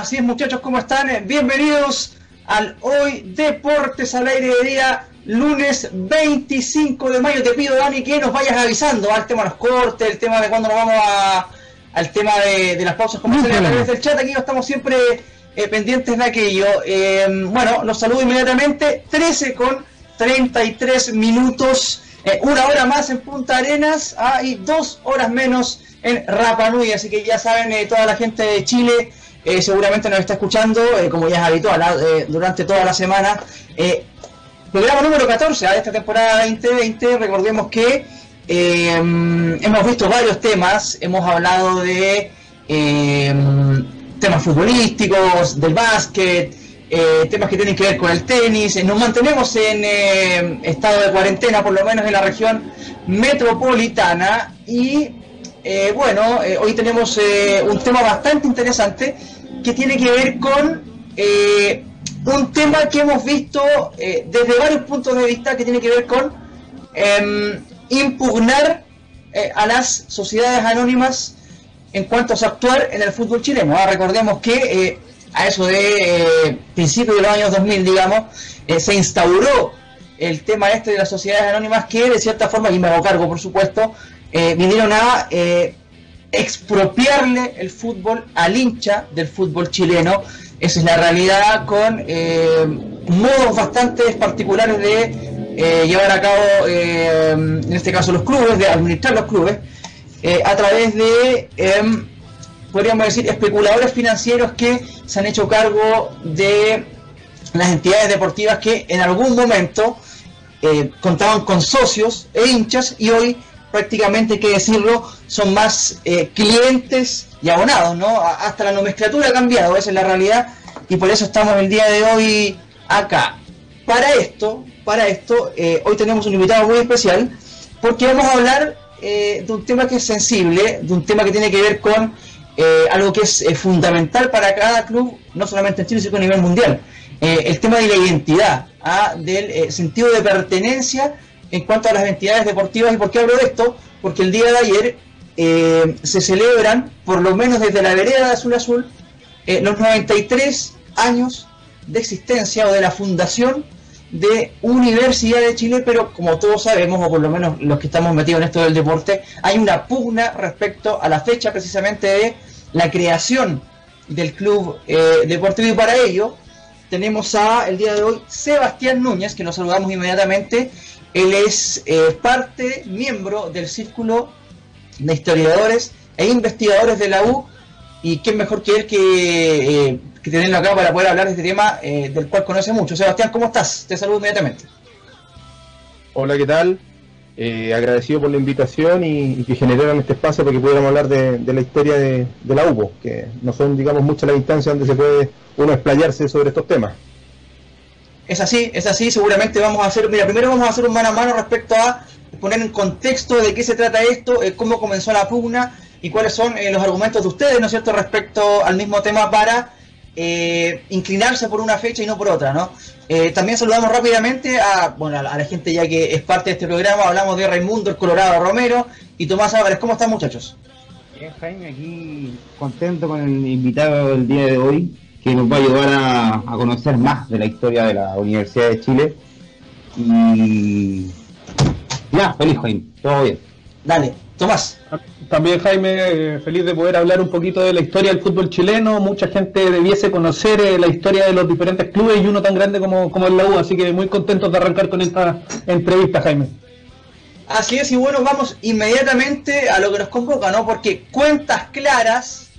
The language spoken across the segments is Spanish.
Así es muchachos, ¿cómo están? Eh, bienvenidos al Hoy Deportes al aire de día, lunes 25 de mayo. Te pido, Dani, que nos vayas avisando al tema de los cortes, el tema de cuándo nos vamos a, al tema de, las pausas comerciales a través del chat. Aquí estamos siempre eh, pendientes de aquello. Eh, bueno, los saludo inmediatamente. 13 con 33 minutos, una hora más en Punta Arenas ah, y dos horas menos en Rapa Nui. Así que ya saben, toda la gente de Chile eh, seguramente nos está escuchando, eh, como ya es habitual, ah, eh, durante toda la semana. programa número 14 de esta temporada 2020, recordemos que hemos visto varios temas, hemos hablado de temas futbolísticos, del básquet, temas que tienen que ver con el tenis, nos mantenemos en estado de cuarentena, por lo menos en la región metropolitana, y eh, bueno, eh, hoy tenemos eh, un tema bastante interesante que tiene que ver con un tema que hemos visto desde varios puntos de vista que tiene que ver con em, impugnar a las sociedades anónimas en cuanto a su actuar en el fútbol chileno. Ah, recordemos que a eso de principios de los años 2000, digamos, se instauró el tema este de las sociedades anónimas que de cierta forma, y me hago cargo por supuesto, eh, vinieron a eh, expropiarle el fútbol al hincha del fútbol chileno. Esa es la realidad con eh, modos bastante particulares de llevar a cabo, en este caso los clubes, de administrar los clubes, a través de, em, podríamos decir, especuladores financieros que se han hecho cargo de las entidades deportivas que en algún momento contaban con socios e hinchas y hoy prácticamente, hay que decirlo, son más eh, clientes y abonados, ¿no? Hasta la nomenclatura ha cambiado, esa es la realidad, y por eso estamos el día de hoy acá. Para esto, para esto, eh, hoy tenemos un invitado muy especial, porque vamos a hablar eh, de un tema que es sensible, de un tema que tiene que ver con algo que es fundamental para cada club, no solamente en Chile, sino a nivel mundial. el tema de la identidad, ¿ah? del sentido de pertenencia en cuanto a las entidades deportivas. ¿Y por qué hablo de esto? Porque el día de ayer eh, se celebran, por lo menos desde la vereda de Azul Azul, eh, los 93 años de existencia o de la fundación de Universidad de Chile, pero como todos sabemos, o por lo menos los que estamos metidos en esto del deporte, hay una pugna respecto a la fecha precisamente de la creación del club eh, deportivo y para ello tenemos a el día de hoy Sebastián Núñez, que nos saludamos inmediatamente, él es eh, parte, miembro del círculo de historiadores e investigadores de la U. Y quién mejor que él que, eh, tenerlo acá para poder hablar de este tema eh, del cual conoce mucho. Sebastián, ¿cómo estás? Te saludo inmediatamente. Hola, ¿qué tal? agradecido por la invitación y, que generaron este espacio para que pudiéramos hablar de, la historia de, la U, que no son, digamos, muchas las instancias donde se puede uno explayarse sobre estos temas. Es así, es así, seguramente vamos a hacer, mira, primero vamos a hacer un mano a mano respecto a poner en contexto de qué se trata esto, eh, cómo comenzó la pugna y cuáles son eh, los argumentos de ustedes, ¿no es cierto?, respecto al mismo tema para eh, inclinarse por una fecha y no por otra, ¿no? también saludamos rápidamente a, bueno, a la gente ya que es parte de este programa, hablamos de Raimundo, el Colorado Romero y Tomás Álvarez, ¿cómo están muchachos? Bien, Jaime, aquí contento con el invitado del día de hoy, que nos va a ayudar a, conocer más de la historia de la Universidad de Chile. Y ya, feliz Jaime, todo bien. Dale, Tomás. También Jaime, feliz de poder hablar un poquito de la historia del fútbol chileno. Mucha gente debiese conocer eh, la historia de los diferentes clubes y uno tan grande como, como el la U, así que muy contentos de arrancar con esta entrevista, Jaime. Así es, y bueno, vamos inmediatamente a lo que nos convoca, ¿no? Porque cuentas claras,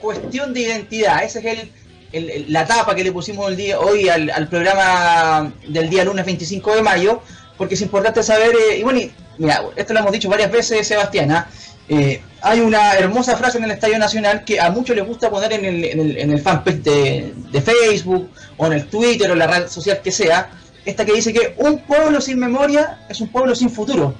cuestión de identidad, ese es el, la tapa que le pusimos el día, hoy al, programa del día lunes 25 de mayo, porque es importante saber, eh, y bueno, mira, esto lo hemos dicho varias veces, Sebastián, ¿ah? eh, hay una hermosa frase en el Estadio Nacional que a muchos les gusta poner en el, en el, en el fanpage de, de, Facebook, o en el Twitter, o la red social que sea, esta que dice que un pueblo sin memoria es un pueblo sin futuro.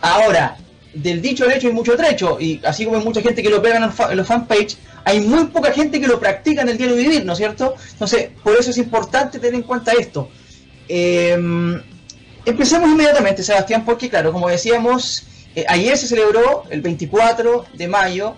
Ahora, del dicho al hecho hay mucho trecho, y así como hay mucha gente que lo pega en los fanpage, hay muy poca gente que lo practica en el diario vivir, ¿no es cierto? Entonces, por eso es importante tener en cuenta esto. Em, empecemos inmediatamente, Sebastián, porque claro, como decíamos, eh, ayer se celebró, el 24 de mayo,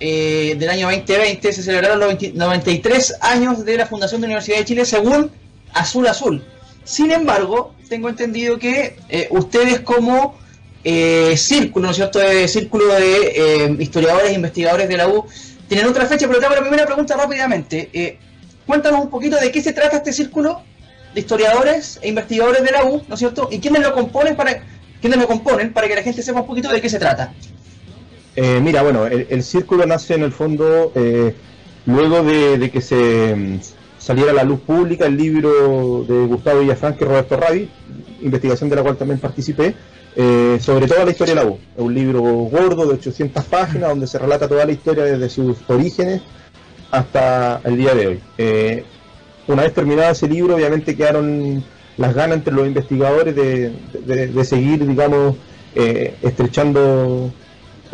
eh, del año 2020 se celebraron los 93 años de la fundación de la Universidad de Chile según Azul Azul. Sin embargo, tengo entendido que eh, ustedes como eh, círculo, ¿no es cierto?, de círculo de historiadores e investigadores de la U, tienen otra fecha, pero te hago la primera pregunta rápidamente. cuéntanos un poquito de qué se trata este círculo de historiadores e investigadores de la U, ¿no es cierto?, y quiénes lo componen para, quiénes lo componen para que la gente sepa un poquito de qué se trata. Eh, mira, bueno, el, círculo nace en el fondo eh, luego de, que se mm, saliera a la luz pública el libro de Gustavo Villafranca y Roberto Ravi, investigación de la cual también participé, eh, sobre toda la historia de la U. Es un libro gordo de 800 páginas donde se relata toda la historia desde sus orígenes hasta el día de hoy. una vez terminado ese libro, obviamente quedaron las ganas entre los investigadores de, de seguir, digamos, estrechando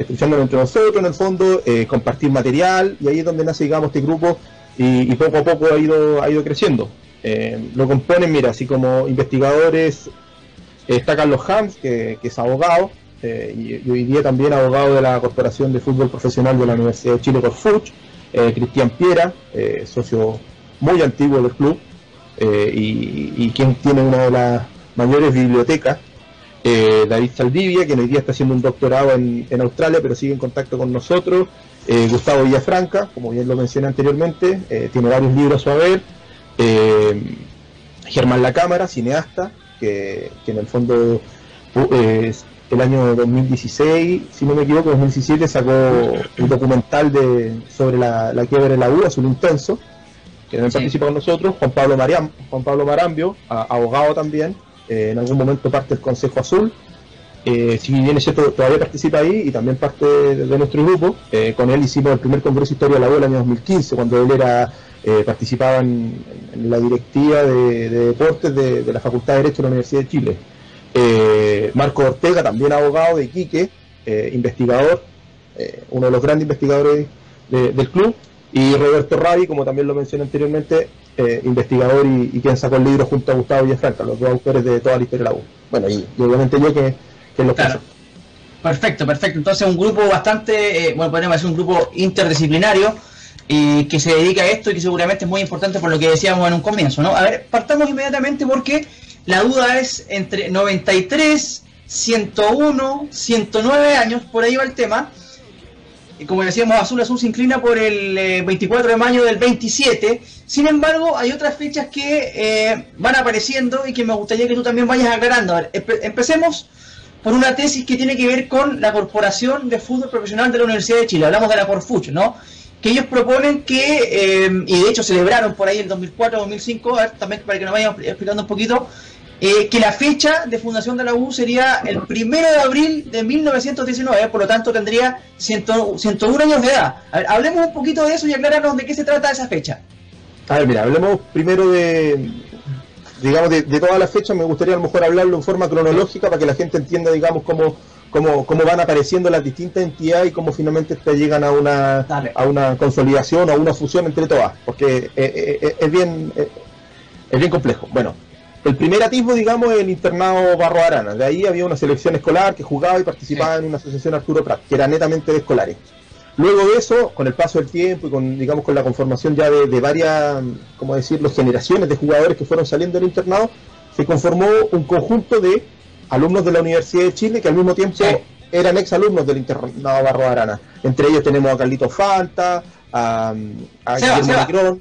escuchándolo entre nosotros en el fondo, eh, compartir material y ahí es donde nace, digamos, este grupo y, poco a poco ha ido, ha ido creciendo. Eh, lo componen, mira, así como investigadores, está Carlos Hams, que, es abogado, eh, y, hoy día también abogado de la Corporación de Fútbol Profesional de la Universidad de Chile, Corfuch, Cristian Piera, socio muy antiguo del club, y, y quien tiene una de las mayores bibliotecas eh, David Saldivia, que hoy día está haciendo un doctorado en, Australia, pero sigue en contacto con nosotros, eh, Gustavo Villafranca, como bien lo mencioné anteriormente, eh, tiene varios libros a ver, Germán La Cámara, cineasta, que, en el fondo el año 2016, si no me equivoco, 2017 sacó un documental de, sobre la, la quiebra de la U, Azul Intenso, que también participa con nosotros, Juan Pablo, Mariam, Juan Pablo Marambio, abogado también, eh, en algún momento parte del Consejo Azul. Eh, si bien es cierto, todavía participa ahí y también parte de, nuestro grupo. Eh, con él hicimos el primer Congreso de Historia de la U el año 2015, cuando él era participaba en, la directiva de, deportes de, la Facultad de Derecho de la Universidad de Chile. Marco Ortega, también abogado de Iquique, investigador, uno de los grandes investigadores del club. Y Roberto Ravi, como también lo mencioné anteriormente, eh, investigador y, quien sacó el libro junto a Gustavo Villafranca, los dos autores de toda la historia de la U. Bueno, y, obviamente yo que, que lo claro. Perfecto, perfecto. Entonces un grupo bastante, eh, bueno, podemos decir un grupo interdisciplinario y que se dedica a esto y que seguramente es muy importante por lo que decíamos en un comienzo, ¿no? A ver, partamos inmediatamente porque la duda es entre 93, 101, 109 años, por ahí va el tema, como decíamos, Azul Azul se inclina por el 24 eh, de mayo del 27. Sin embargo, hay otras fechas que eh, van apareciendo y que me gustaría que tú también vayas aclarando. A ver, empecemos por una tesis que tiene que ver con la Corporación de Fútbol Profesional de la Universidad de Chile. Hablamos de la Corfuch, ¿no? Que ellos proponen que, eh, y de hecho celebraron por ahí el 2004-2005, también para que nos vayan explicando un poquito, eh, que la fecha de fundación de la U sería el primero de abril de 1919, por lo tanto tendría 101 años de edad. hablemos un poquito de eso y aclararnos de qué se trata esa fecha. A ver, mira, hablemos primero de, digamos, de, todas las fechas. Me gustaría a lo mejor hablarlo en forma cronológica para que la gente entienda, digamos, cómo, cómo, cómo van apareciendo las distintas entidades y cómo finalmente te llegan a una, a una consolidación o a una fusión entre todas, porque eh, eh, es, bien, es bien complejo. Bueno, el primer atisbo, digamos, es el internado Barro Arana. De ahí había una selección escolar que jugaba y participaba en una asociación Arturo Prat, que era netamente de escolares. Luego de eso, con el paso del tiempo y con, digamos, con la conformación ya de, varias, ¿cómo decirlo?, generaciones de jugadores que fueron saliendo del internado, se conformó un conjunto de alumnos de la Universidad de Chile que al mismo tiempo eran exalumnos del internado Barro Arana. Entre ellos tenemos a Carlito Falta, a, a Guillermo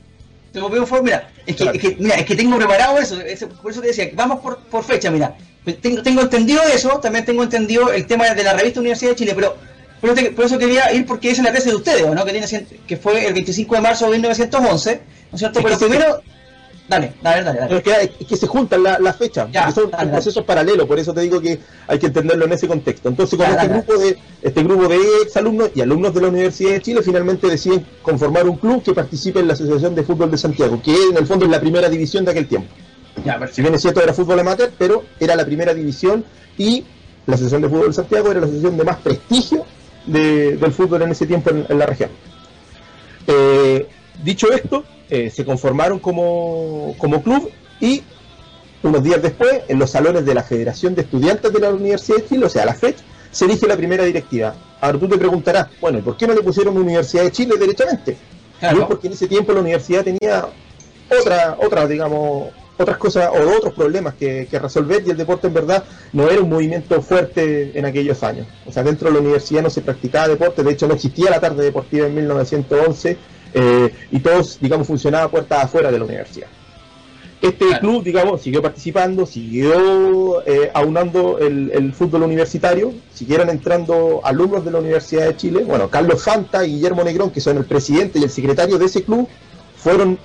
te un mira, es que, es que, mira, es que tengo preparado eso, por eso te decía, vamos por, por fecha, mira. Tengo, tengo entendido eso, también tengo entendido el tema de la revista Universidad de Chile, pero por eso, quería ir porque es la tesis de ustedes, ¿no? Que, tiene, que fue el 25 de marzo de 1911, ¿no es cierto? pero primero... Dale, dale, dale. dale. Es, que, se juntan las la fechas, son procesos paralelos, por eso te digo que hay que entenderlo en ese contexto. Entonces, con este grupo de este grupo de exalumnos y alumnos de la Universidad de Chile, finalmente deciden conformar un club que participe en la Asociación de Fútbol de Santiago, que en el fondo es la primera división de aquel tiempo. si bien es cierto era fútbol amateur, pero era la primera división y la Asociación de Fútbol de Santiago era la asociación de más prestigio del fútbol en ese tiempo en, la región. Eh, dicho esto, eh, se conformaron como, club y unos días después, en los salones de la Federación de Estudiantes de la Universidad de Chile, o sea, la FED, se elige la primera directiva. Ahora tú te preguntarás, bueno, ¿y por qué no le pusieron Universidad de Chile directamente? Claro. No, porque en ese tiempo la universidad tenía otra, otra, digamos, otras cosas o otros problemas que, que resolver y el deporte en verdad no era un movimiento fuerte en aquellos años. O sea, dentro de la universidad no se practicaba deporte, de hecho no existía la tarde deportiva en 1911 eh, y todos, digamos, funcionaba puertas afuera de la universidad. Este Claro. club, digamos, siguió participando, siguió eh, aunando el, el fútbol universitario, siguieron entrando alumnos de la Universidad de Chile. Bueno, Carlos Fanta y Guillermo Negrón, que son el presidente y el secretario de ese club, fueron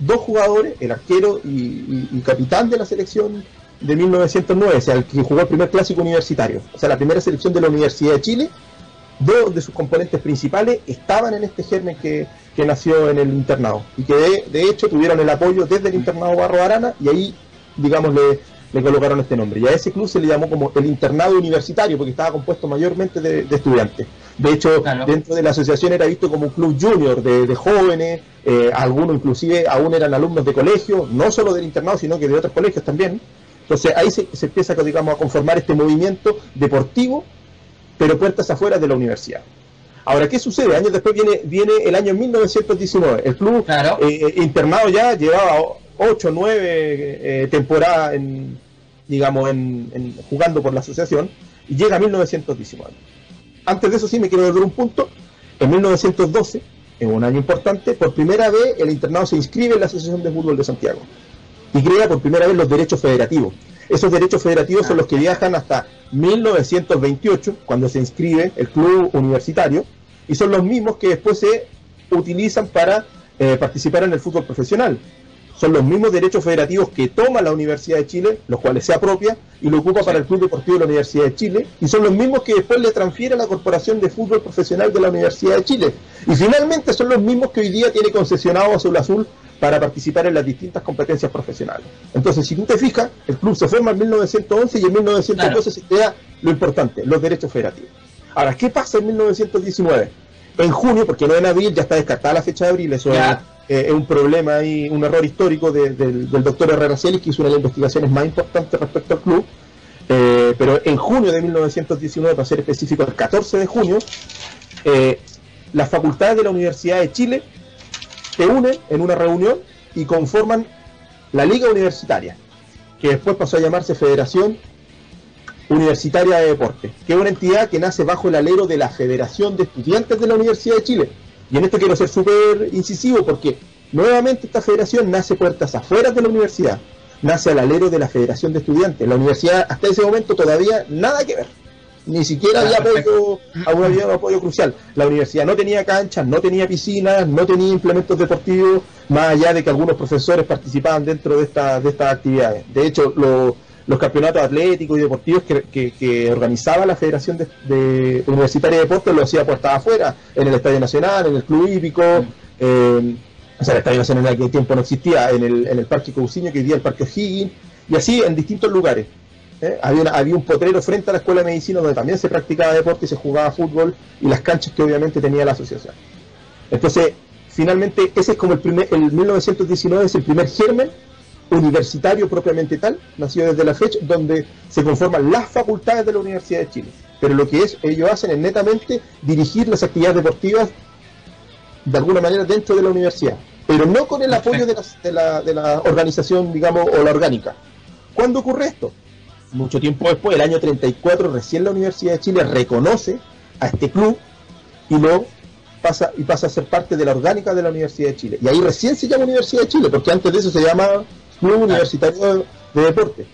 dos jugadores, el arquero y, y- y capitán de la selección de 1909, o sea, el que jugó el primer clásico universitario, o sea, la primera selección de la Universidad de Chile. Dos de sus componentes principales estaban en este germen que, que nació en el internado y que de, de hecho tuvieron el apoyo desde el internado Barro Arana y ahí, digamos, le, le colocaron este nombre. Y a ese club se le llamó como el internado universitario porque estaba compuesto mayormente de, de estudiantes. De hecho, Claro. dentro de la asociación era visto como un club junior de, de jóvenes, eh, algunos inclusive aún eran alumnos de colegio, no solo del internado, sino que de otros colegios también. Entonces ahí se, se empieza digamos, a conformar este movimiento deportivo, pero puertas afuera de la universidad. Ahora, ¿qué sucede? Años después viene, viene el año 1919. El club Claro. eh, internado ya llevaba 8 o 9 temporadas en, digamos, en, en- jugando por la asociación y llega a 1919. Antes de eso sí me quiero volver un punto. En 1912, en un año importante, por primera vez el internado se inscribe en la Asociación de Fútbol de Santiago y crea por primera vez los derechos federativos. Esos derechos federativos son los que viajan hasta 1928, cuando se inscribe el club universitario, y son los mismos que después se utilizan para eh, participar en el fútbol profesional. Son los mismos derechos federativos que toma la Universidad de Chile, los cuales se apropia y lo ocupa para el Club Deportivo de la Universidad de Chile, y son los mismos que después le transfiere a la Corporación de Fútbol Profesional de la Universidad de Chile. Y finalmente son los mismos que hoy día tiene concesionado Azul Azul para participar en las distintas competencias profesionales. Entonces, si tú te fijas, el club se forma en 1911 y en 1912 se crea lo importante, los derechos federativos. Ahora, ¿qué pasa en 1919? En junio, porque no en abril, ya está descartada la fecha de abril, eso es. Eh, es un problema y un error histórico de- del, doctor Herrera Celis, que hizo una de las investigaciones más importantes respecto al club. Eh, pero en junio de 1919, para ser específico, el 14 de junio, eh, las facultades de la Universidad de Chile se unen en una reunión y conforman la Liga Universitaria, que después pasó a llamarse Federación Universitaria de Deporte, que es una entidad que nace bajo el alero de la Federación de Estudiantes de la Universidad de Chile. Y en esto quiero ser súper incisivo porque nuevamente esta federación nace puertas afuera de la universidad, nace al alero de la Federación de Estudiantes. La universidad hasta ese momento todavía nada que ver. Ni siquiera había apoyo, aún había un apoyo crucial. La universidad no tenía canchas, no tenía piscinas, no tenía implementos deportivos, más allá de que algunos profesores participaban dentro de, esta, de estas actividades. De hecho, lo- los campeonatos atléticos y deportivos que, organizaba la Federación de, Universitaria de Deportes lo hacía puertas afuera, en el Estadio Nacional, en el Club Hípico, eh, o sea, el Estadio Nacional en aquel tiempo no existía, en el, en el Parque Cousiño, que hoy día el Parque O'Higgins, y así en distintos lugares. ¿eh? Había, una- había un potrero frente a la Escuela de Medicina donde también se practicaba deporte se jugaba fútbol, y las canchas que obviamente tenía la asociación. Entonces, finalmente, ese es como el primer, el 1919 es el primer germen universitario propiamente tal, nació desde la fecha, donde se conforman las facultades de la Universidad de Chile. Pero lo que es, ellos hacen es netamente dirigir las actividades deportivas de alguna manera dentro de la universidad, pero no con el apoyo de la, de la, de la organización, digamos, o la orgánica. ¿Cuándo ocurre esto? Mucho tiempo después, el año 34, recién la Universidad de Chile reconoce a este club y lo pasa y pasa a ser parte de la orgánica de la Universidad de Chile. Y ahí recién se llama Universidad de Chile, porque antes de eso se llamaba Club Universitario de Deporte,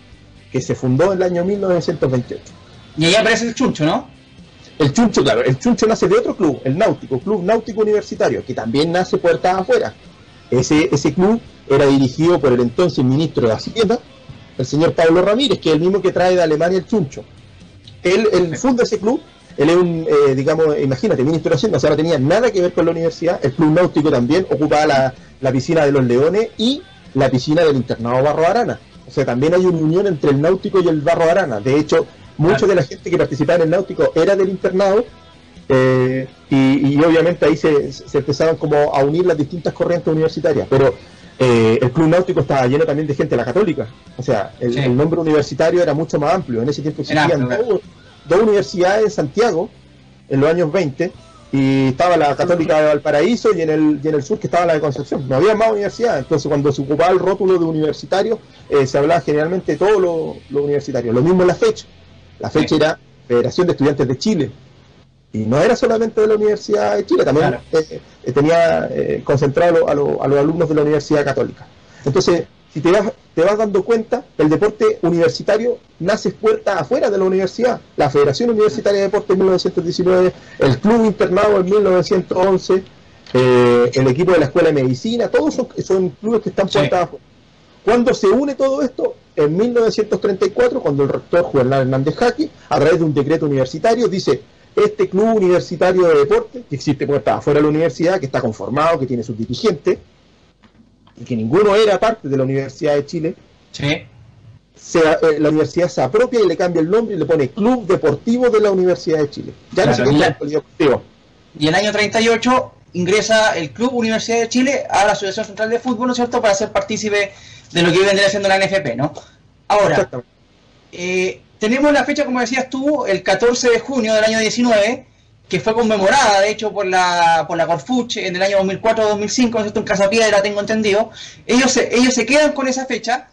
que se fundó en el año 1928. Y ahí aparece el chuncho, ¿no? El Chuncho, claro, el Chuncho nace de otro club, el Náutico, Club Náutico Universitario, que también nace puertas afuera. Ese, ese club era dirigido por el entonces ministro de Hacienda, el señor Pablo Ramírez, que es el mismo que trae de Alemania el Chuncho. Él, él funda ese club, él es un, eh, digamos, imagínate, ministro de Hacienda, o sea, no tenía nada que ver con la universidad. El Club Náutico también ocupaba la, la piscina de los Leones y la piscina del internado Barro Arana. O sea, también hay una unión entre el Náutico y el Barro Arana. De hecho, mucha de la gente que participaba en el Náutico era del internado eh, y, y obviamente ahí se, se empezaban como a unir las distintas corrientes universitarias. Pero eh, el Club Náutico estaba lleno también de gente de la católica. O sea, el, Sí. el nombre universitario era mucho más amplio. En ese tiempo existían todos, dos universidades en Santiago en los años 20 y estaba la Católica de Valparaíso y en el, y en el sur que estaba la de Concepción. No había más universidades, entonces cuando se ocupaba el rótulo de universitario eh, se hablaba generalmente de todos los lo universitarios. Lo mismo en la fecha. La fecha era Federación de Estudiantes de Chile. Y no era solamente de la Universidad de Chile, también eh, eh, tenía concentrado a, a los alumnos de la Universidad Católica. Entonces, si te vas, te vas dando cuenta, el deporte universitario nace puerta afuera de la universidad. La Federación Universitaria de Deporte en 1919, el Club Internado en 1911, eh, el equipo de la Escuela de Medicina, todos son, clubes que están puertas afuera. Cuando se une todo esto, en 1934, cuando el rector Juan Hernández Jaque, a través de un decreto universitario, dice, este club universitario de deporte, que existe puerta afuera de la universidad, que está conformado, que tiene sus dirigentes, y que ninguno era parte de la Universidad de Chile, sí. Eh, la universidad se apropia y le cambia el nombre y le pone Club Deportivo de la Universidad de Chile. Ya no se Y en el año 38 ingresa el Club Universidad de Chile a la Asociación Central de Fútbol, ¿no es cierto?, para ser partícipe de lo que vendría siendo la NFP, ¿no? Ahora, eh, tenemos la fecha, como decías tú, el 14 de junio del año 19, que fue conmemorada, de hecho, por la, por la Corfuch en el año 2004-2005, ¿no En Casa Piedra, tengo entendido. Ellos se, ellos se quedan con esa fecha,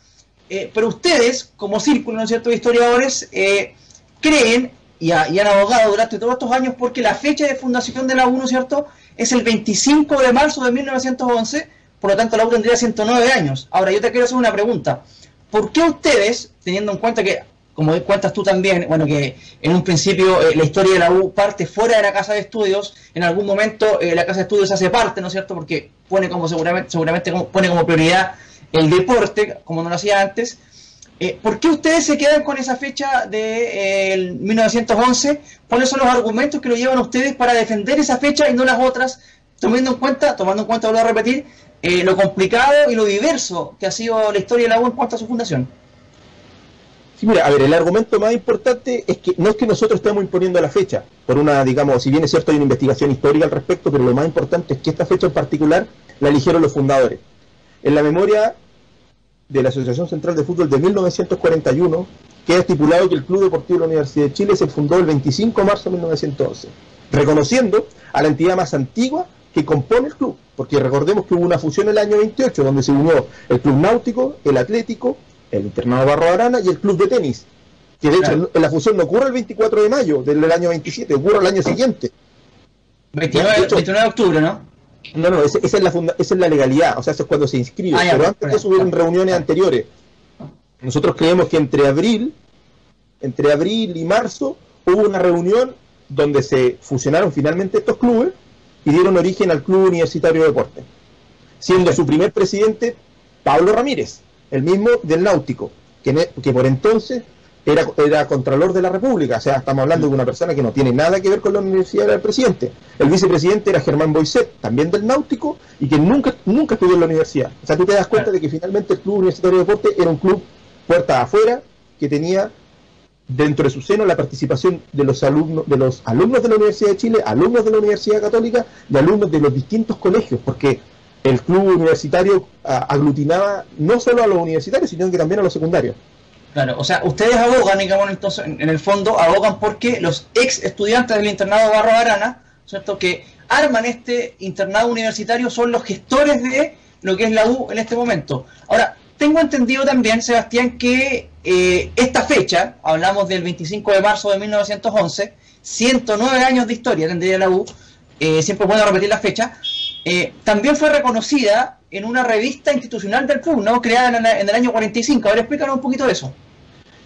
eh, pero ustedes, como círculo, ¿no es cierto?, de historiadores, eh, creen y, han abogado durante todos estos años porque la fecha de fundación de la U, ¿no es cierto?, es el 25 de marzo de 1911, por lo tanto la U tendría 109 años. Ahora, yo te quiero hacer una pregunta. ¿Por qué ustedes, teniendo en cuenta que como cuentas tú también, bueno, que en un principio eh, la historia de la U parte fuera de la casa de estudios, en algún momento eh, la casa de estudios hace parte, ¿no es cierto? Porque pone como seguramente, seguramente pone como prioridad el deporte, como no lo hacía antes. Eh, ¿Por qué ustedes se quedan con esa fecha de 1911? ¿Cuáles son los argumentos que lo llevan ustedes para defender esa fecha y no las otras, tomando en cuenta, tomando en cuenta, vuelvo a repetir, lo complicado y lo diverso que ha sido la historia de la U en cuanto a su fundación? Mira, a ver, el argumento más importante es que no es que nosotros estemos imponiendo la fecha, por una, digamos, si bien es cierto hay una investigación histórica al respecto, pero lo más importante es que esta fecha en particular la eligieron los fundadores. En la memoria de la Asociación Central de Fútbol de 1941, queda estipulado que el Club Deportivo de la Universidad de Chile se fundó el 25 de marzo de 1911, reconociendo a la entidad más antigua que compone el club, porque recordemos que hubo una fusión en el año 28, donde se unió el Club Náutico, el Atlético, el internado Barro Arana y el club de tenis. Que de hecho la fusión no ocurre el 24 de mayo del año 27, ocurre el año siguiente. 29, de octubre, ¿no? No, no, esa, es la esa es la legalidad, o sea, eso es cuando se inscribe. Ah, pero antes de eso hubieron reuniones anteriores. Nosotros creemos que entre abril, entre abril y marzo, hubo una reunión donde se fusionaron finalmente estos clubes y dieron origen al Club Universitario de Deporte, siendo su primer presidente Pablo Ramírez el mismo del Náutico, que, que por entonces era, era Contralor de la República, o sea, estamos hablando de una persona que no tiene nada que ver con la universidad del presidente. El vicepresidente era Germán Boiset, también del Náutico, y que nunca, nunca estudió en la universidad. O sea, tú te das cuenta de que finalmente el Club Universitario de Deporte era un club puerta afuera, que tenía dentro de su seno la participación de los alumnos de los alumnos de la Universidad de Chile, alumnos de la Universidad Católica y alumnos de los distintos colegios, porque el club universitario aglutinaba no solo a los universitarios, sino que también a los secundarios. Claro, o sea, ustedes abogan, digamos, entonces, en el fondo, abogan porque los ex estudiantes del internado Barro Arana, ¿cierto?, que arman este internado universitario son los gestores de lo que es la U en este momento. Ahora, tengo entendido también, Sebastián, que eh, esta fecha, hablamos del 25 de marzo de 1911, 109 años de historia tendría la U, eh, siempre bueno repetir la fecha, eh, también fue reconocida en una revista institucional del club, ¿no? Creada en, el año 45. A ver, explícanos un poquito de eso.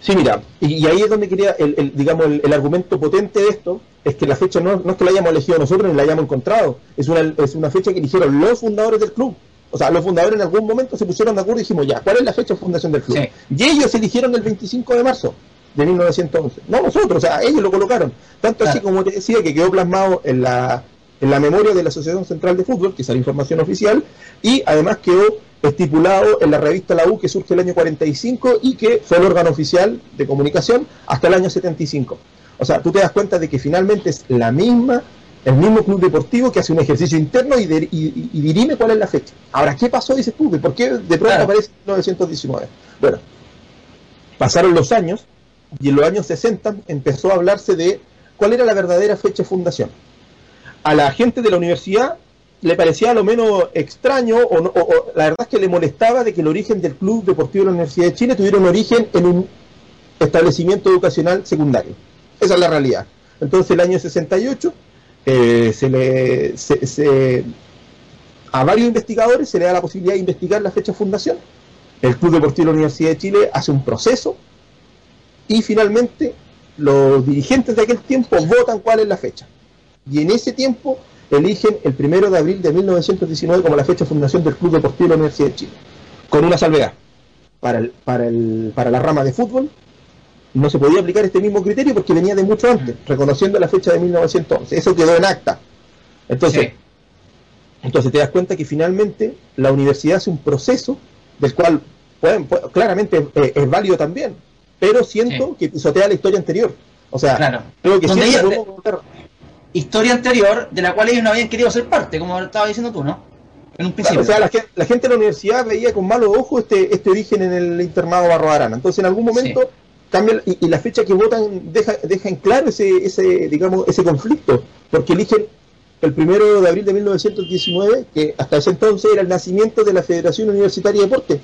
Sí, mira, y, ahí es donde quería, el, digamos, el, argumento potente de esto es que la fecha no, no, es que la hayamos elegido nosotros ni la hayamos encontrado, es una, es una fecha que eligieron los fundadores del club. O sea, los fundadores en algún momento se pusieron de acuerdo y dijimos, ya, ¿cuál es la fecha de fundación del club? Y ellos eligieron el 25 de marzo de 1911. No nosotros, o sea, ellos lo colocaron. Tanto así como te decía que quedó plasmado en la, en la memoria de la Asociación Central de Fútbol, que es la información oficial, y además quedó estipulado en la revista La U que surge el año 45 y que fue el órgano oficial de comunicación hasta el año 75. O sea, tú te das cuenta de que finalmente es la misma, el mismo club deportivo que hace un ejercicio interno y, dirime cuál es la fecha. Ahora, ¿qué pasó? Dices tú, ¿por qué de pronto aparece 1919? Bueno, pasaron los años, y en los años 60 empezó a hablarse de cuál era la verdadera fecha de fundación. A la gente de la universidad le parecía lo menos extraño o, la verdad es que le molestaba de que el origen del Club Deportivo de la Universidad de Chile tuviera un origen en un establecimiento educacional secundario. Esa es la realidad. Entonces el año 68 eh, se le, a varios investigadores se le da la posibilidad de investigar la fecha de fundación. El Club Deportivo de la Universidad de Chile hace un proceso y finalmente los dirigentes de aquel tiempo votan cuál es la fecha. Y en ese tiempo eligen el primero de abril de 1919 como la fecha de fundación del Club Deportivo de la Universidad de Chile, con una salvedad. Para, el, para, el, para la rama de fútbol no se podía aplicar este mismo criterio porque venía de mucho antes, reconociendo la fecha de 1911. Eso quedó en acta. Entonces, entonces te das cuenta que finalmente la universidad hace un proceso del cual pueden, claramente eh, es válido también, pero siento que pisotea la historia anterior. O sea, creo que historia anterior de la cual ellos no habían querido ser parte, como estaba diciendo tú, ¿no? En un principio. o sea, la, gente de la universidad veía con malos ojos este, este origen en el internado Barro Arana. Entonces, en algún momento cambia y, la fecha que votan deja, deja en claro ese, ese, digamos, ese conflicto, porque eligen el primero de abril de 1919, que hasta ese entonces era el nacimiento de la Federación Universitaria de Deportes,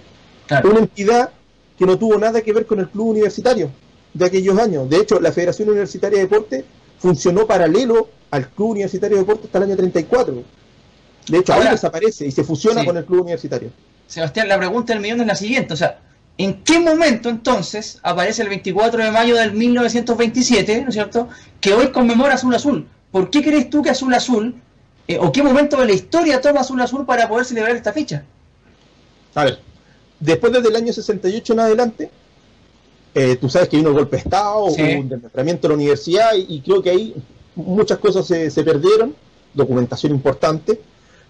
una entidad que no tuvo nada que ver con el club universitario de aquellos años. De hecho, la Federación Universitaria de Deportes funcionó paralelo al Club Universitario de Deportes hasta el año 34. De hecho, ahora, desaparece y se fusiona con el Club Universitario. Sebastián, la pregunta del millón es la siguiente, o sea, ¿en qué momento entonces aparece el 24 de mayo del 1927, ¿no es cierto?, que hoy conmemora Azul Azul. ¿Por qué crees tú que Azul Azul, eh, o qué momento de la historia toma Azul Azul para poder celebrar esta fecha? A ver, después desde el año 68 en adelante, eh, tú sabes que hay unos golpes de Estado, un desmembramiento de la universidad y, creo que ahí muchas cosas se, perdieron, documentación importante.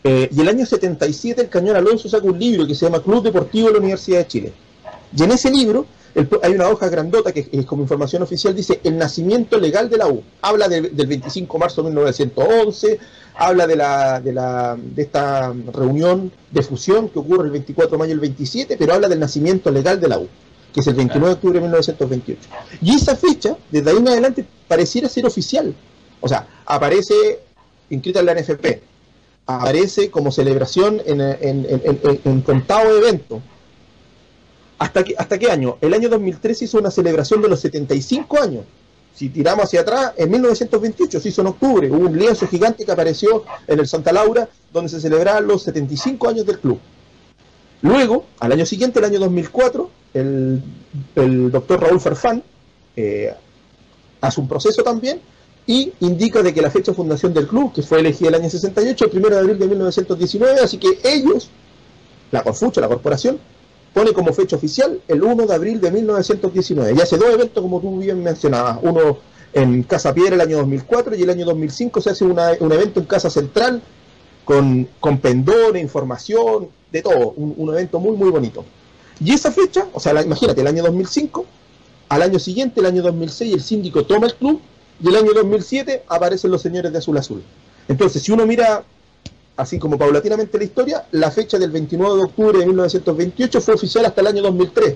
Eh, y el año 77 el Cañón Alonso saca un libro que se llama Club Deportivo de la Universidad de Chile. Y en ese libro hay una hoja grandota que es como información oficial, dice el nacimiento legal de la U. Habla del 25 de marzo de 1911, habla de, la, de, la, de esta reunión de fusión que ocurre el 24 de mayo del 27, pero habla del nacimiento legal de la U que es el 29 de octubre de 1928. Y esa fecha, desde ahí en adelante, pareciera ser oficial. O sea, aparece inscrita en la NFP, aparece como celebración en, en, en, contado de evento. ¿Hasta qué, ¿Hasta qué año? El año 2003 hizo una celebración de los 75 años. Si tiramos hacia atrás, en 1928 se hizo en octubre, hubo un lienzo gigante que apareció en el Santa Laura, donde se celebraban los 75 años del club. Luego, al año siguiente, el año 2004, el, doctor Raúl Farfán eh, hace un proceso también y indica de que la fecha de fundación del club, que fue elegida el año 68, el 1 de abril de 1919, así que ellos, la Confucha, la corporación, pone como fecha oficial el 1 de abril de 1919. Y hace dos eventos, como tú bien mencionabas, uno en Casa Piedra el año 2004 y el año 2005 se hace un evento en Casa Central con, con pendores, información, de todo, un, evento muy, muy bonito. Y esa fecha, o sea, imagínate, el año 2005, al año siguiente, el año 2006, el síndico toma el club y el año 2007 aparecen los señores de Azul Azul. Entonces, si uno mira así como paulatinamente la historia, la fecha del 29 de octubre de 1928 fue oficial hasta el año 2003.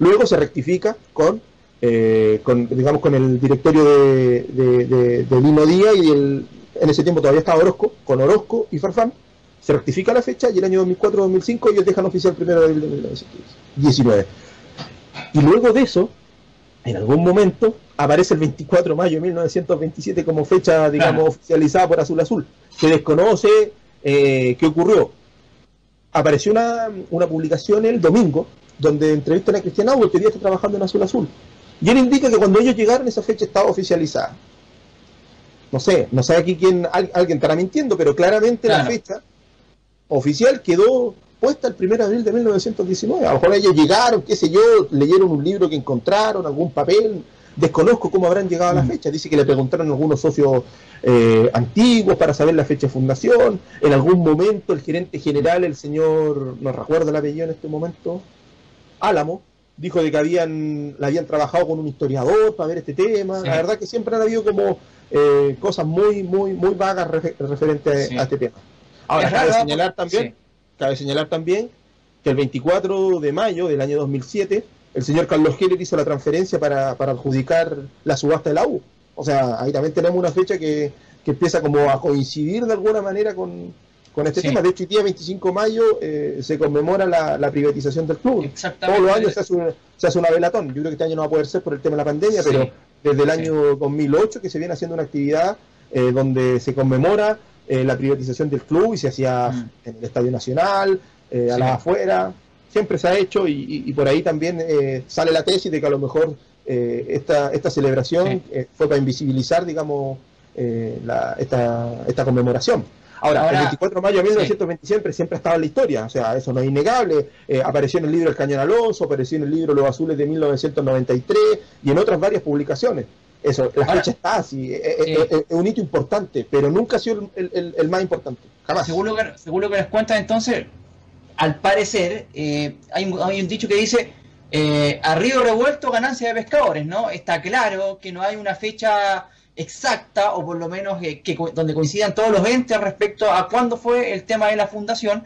Luego se rectifica con, eh, con digamos, con el directorio de, de, de, Díaz y el, en ese tiempo todavía estaba Orozco, con Orozco y Farfán, se rectifica la fecha y el año 2004-2005 ellos dejan oficial primero de abril de 1919. Y luego de eso, en algún momento, aparece el 24 de mayo de 1927 como fecha, digamos, oficializada por Azul Azul. Se desconoce eh, qué ocurrió. Apareció una, una, publicación el domingo donde entrevistan a Cristian Auer, que día está trabajando en Azul Azul. Y él indica que cuando ellos llegaron esa fecha estaba oficializada. No sé, no sé aquí quién, alguien estará mintiendo, pero claramente la fecha oficial quedó puesta el 1 de abril de 1919. A lo mejor ellos llegaron, qué sé yo, leyeron un libro que encontraron, algún papel, desconozco cómo habrán llegado a la mm. fecha. Dice que le preguntaron a algunos socios eh, antiguos para saber la fecha de fundación. En algún momento el gerente general, el señor, no recuerdo el apellido en este momento, Álamo, dijo de que habían, la habían trabajado con un historiador para ver este tema. La verdad que siempre han habido como eh, cosas muy, muy, muy vagas referentes a este tema. Ahora, cabe señalar también, cabe señalar también que el 24 de mayo del año 2007, el señor Carlos Heller hizo la transferencia para, para adjudicar la subasta de la U. O sea, ahí también tenemos una fecha que, que empieza como a coincidir de alguna manera con, con este tema. De hecho, el día 25 de mayo eh, se conmemora la, la, privatización del club. Todos los años se hace, un, se hace una velatón. Yo creo que este año no va a poder ser por el tema de la pandemia, pero desde el año 2008 que se viene haciendo una actividad eh, donde se conmemora eh, la privatización del club y se hacía mm. en el Estadio Nacional, eh, a las afueras, siempre se ha hecho y, y, por ahí también sale la tesis de que a lo mejor esta, esta celebración fue para invisibilizar, digamos, la, esta, esta conmemoración. Ahora, el 24 de mayo de 1927 siempre estaba en la historia, o sea, eso no es innegable. Eh, apareció en el libro El Cañón Alonso, apareció en el libro Los Azules de 1993 y en otras varias publicaciones. Eso, la fecha está así, eh, eh, es, un hito importante, pero nunca ha sido el, más importante, jamás. Según lo, que, según lo que les cuentan, entonces, al parecer, hay, un, hay un dicho que dice, a río revuelto ganancia de pescadores, ¿no? Está claro que no hay una fecha exacta, o por lo menos eh, que, donde coincidan todos los entes respecto a cuándo fue el tema de la fundación,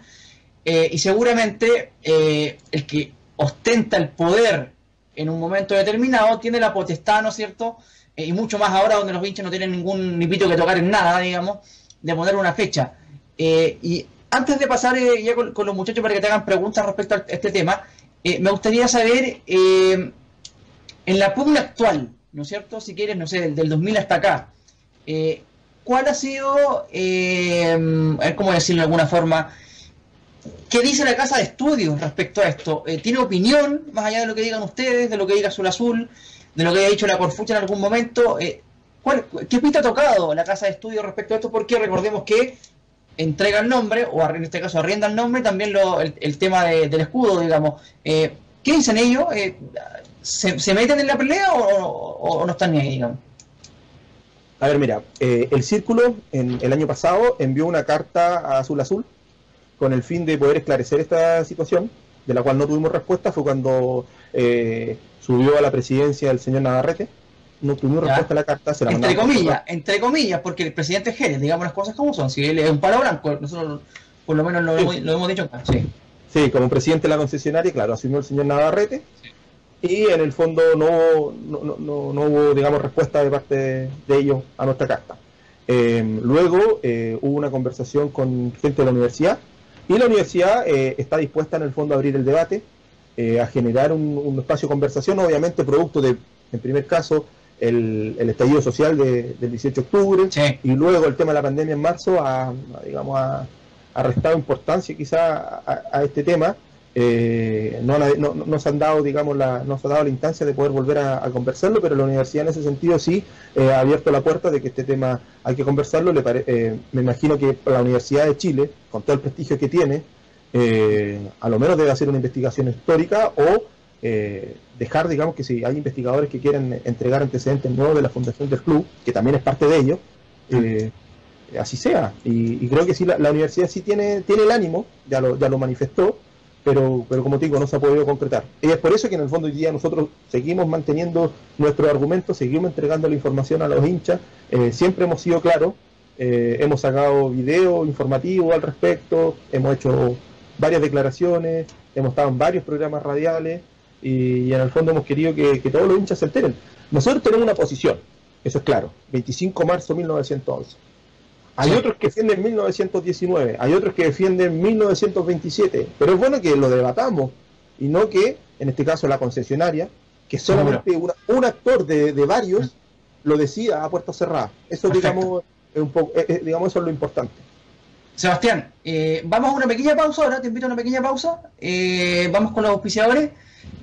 eh, y seguramente eh, el que ostenta el poder en un momento determinado tiene la potestad, ¿no es cierto? y mucho más ahora donde los hinchas no tienen ningún ni pito que tocar en nada, digamos, de poner una fecha. y antes de pasar ya con, los muchachos para que te hagan preguntas respecto a este tema, me gustaría saber, en la pugna actual, ¿no es cierto? Si quieres, no sé, del, 2000 hasta acá. Eh, ¿Cuál ha sido, eh, cómo decirlo de alguna forma, qué dice la Casa de Estudios respecto a esto? Eh, ¿Tiene opinión, más allá de lo que digan ustedes, de lo que diga Azul Azul, de lo que haya dicho la Corfucha en algún momento? Eh, ¿Qué pista ha tocado la Casa de Estudios respecto a esto? Porque recordemos que entrega el nombre, o en este caso arrienda el nombre, también lo, el, tema del escudo, digamos. ¿Qué dicen ellos? ¿Se, meten en la pelea o, no están ni ahí, A ver, mira, eh, el Círculo en, el año pasado envió una carta a Azul Azul con el fin de poder esclarecer esta situación, de la cual no tuvimos respuesta, fue cuando eh, subió a la presidencia el señor Navarrete, no tuvimos respuesta a la carta, se la Entre comillas, entre comillas, porque el presidente Jerez, digamos las cosas como son, si él es un palo blanco, nosotros por lo menos lo, hemos, dicho acá, sí. Sí, como presidente de la concesionaria, claro, asumió el señor Navarrete, y en el fondo no, no, no, no hubo, digamos, respuesta de parte de, ellos a nuestra carta. Em, luego eh, hubo una conversación con gente de la universidad y la universidad eh, está dispuesta en el fondo a abrir el debate, eh, a generar un, espacio de conversación, obviamente producto de, en primer caso, el, el estallido social del 18 de octubre y luego el tema de la pandemia en marzo ha, digamos, ha, restado importancia quizá a este tema eh, no, no, no, se han dado, digamos, la, no se ha dado la instancia de poder volver a, conversarlo, pero la universidad en ese sentido sí eh, ha abierto la puerta de que este tema hay que conversarlo. Le eh, me imagino que la Universidad de Chile, con todo el prestigio que tiene, a lo menos debe hacer una investigación histórica o dejar, digamos, que si hay investigadores que quieren entregar antecedentes nuevos de la fundación del club, que también es parte de ello, así sea. Y, creo que sí, la, la, universidad sí tiene, tiene el ánimo, ya lo, ya lo manifestó pero, pero como te digo, no se ha podido concretar. Y es por eso que en el fondo hoy día nosotros seguimos manteniendo nuestros argumentos, seguimos entregando la información a los hinchas, eh, siempre hemos sido claros, eh, hemos sacado videos informativos al respecto, hemos hecho varias declaraciones, hemos estado en varios programas radiales y, en el fondo hemos querido que, que todos los hinchas se enteren. Nosotros tenemos una posición, eso es claro, 25 de marzo de 1911 hay otros que defienden 1919, hay otros que defienden 1927, pero es bueno que lo debatamos y no que, en este caso, la concesionaria, que solamente un actor de, varios lo decida a puerta cerrada. Eso, digamos, es un poco, digamos, eso es lo importante. Sebastián, eh, vamos a una pequeña pausa ahora, te invito a una pequeña pausa. Eh, vamos con los auspiciadores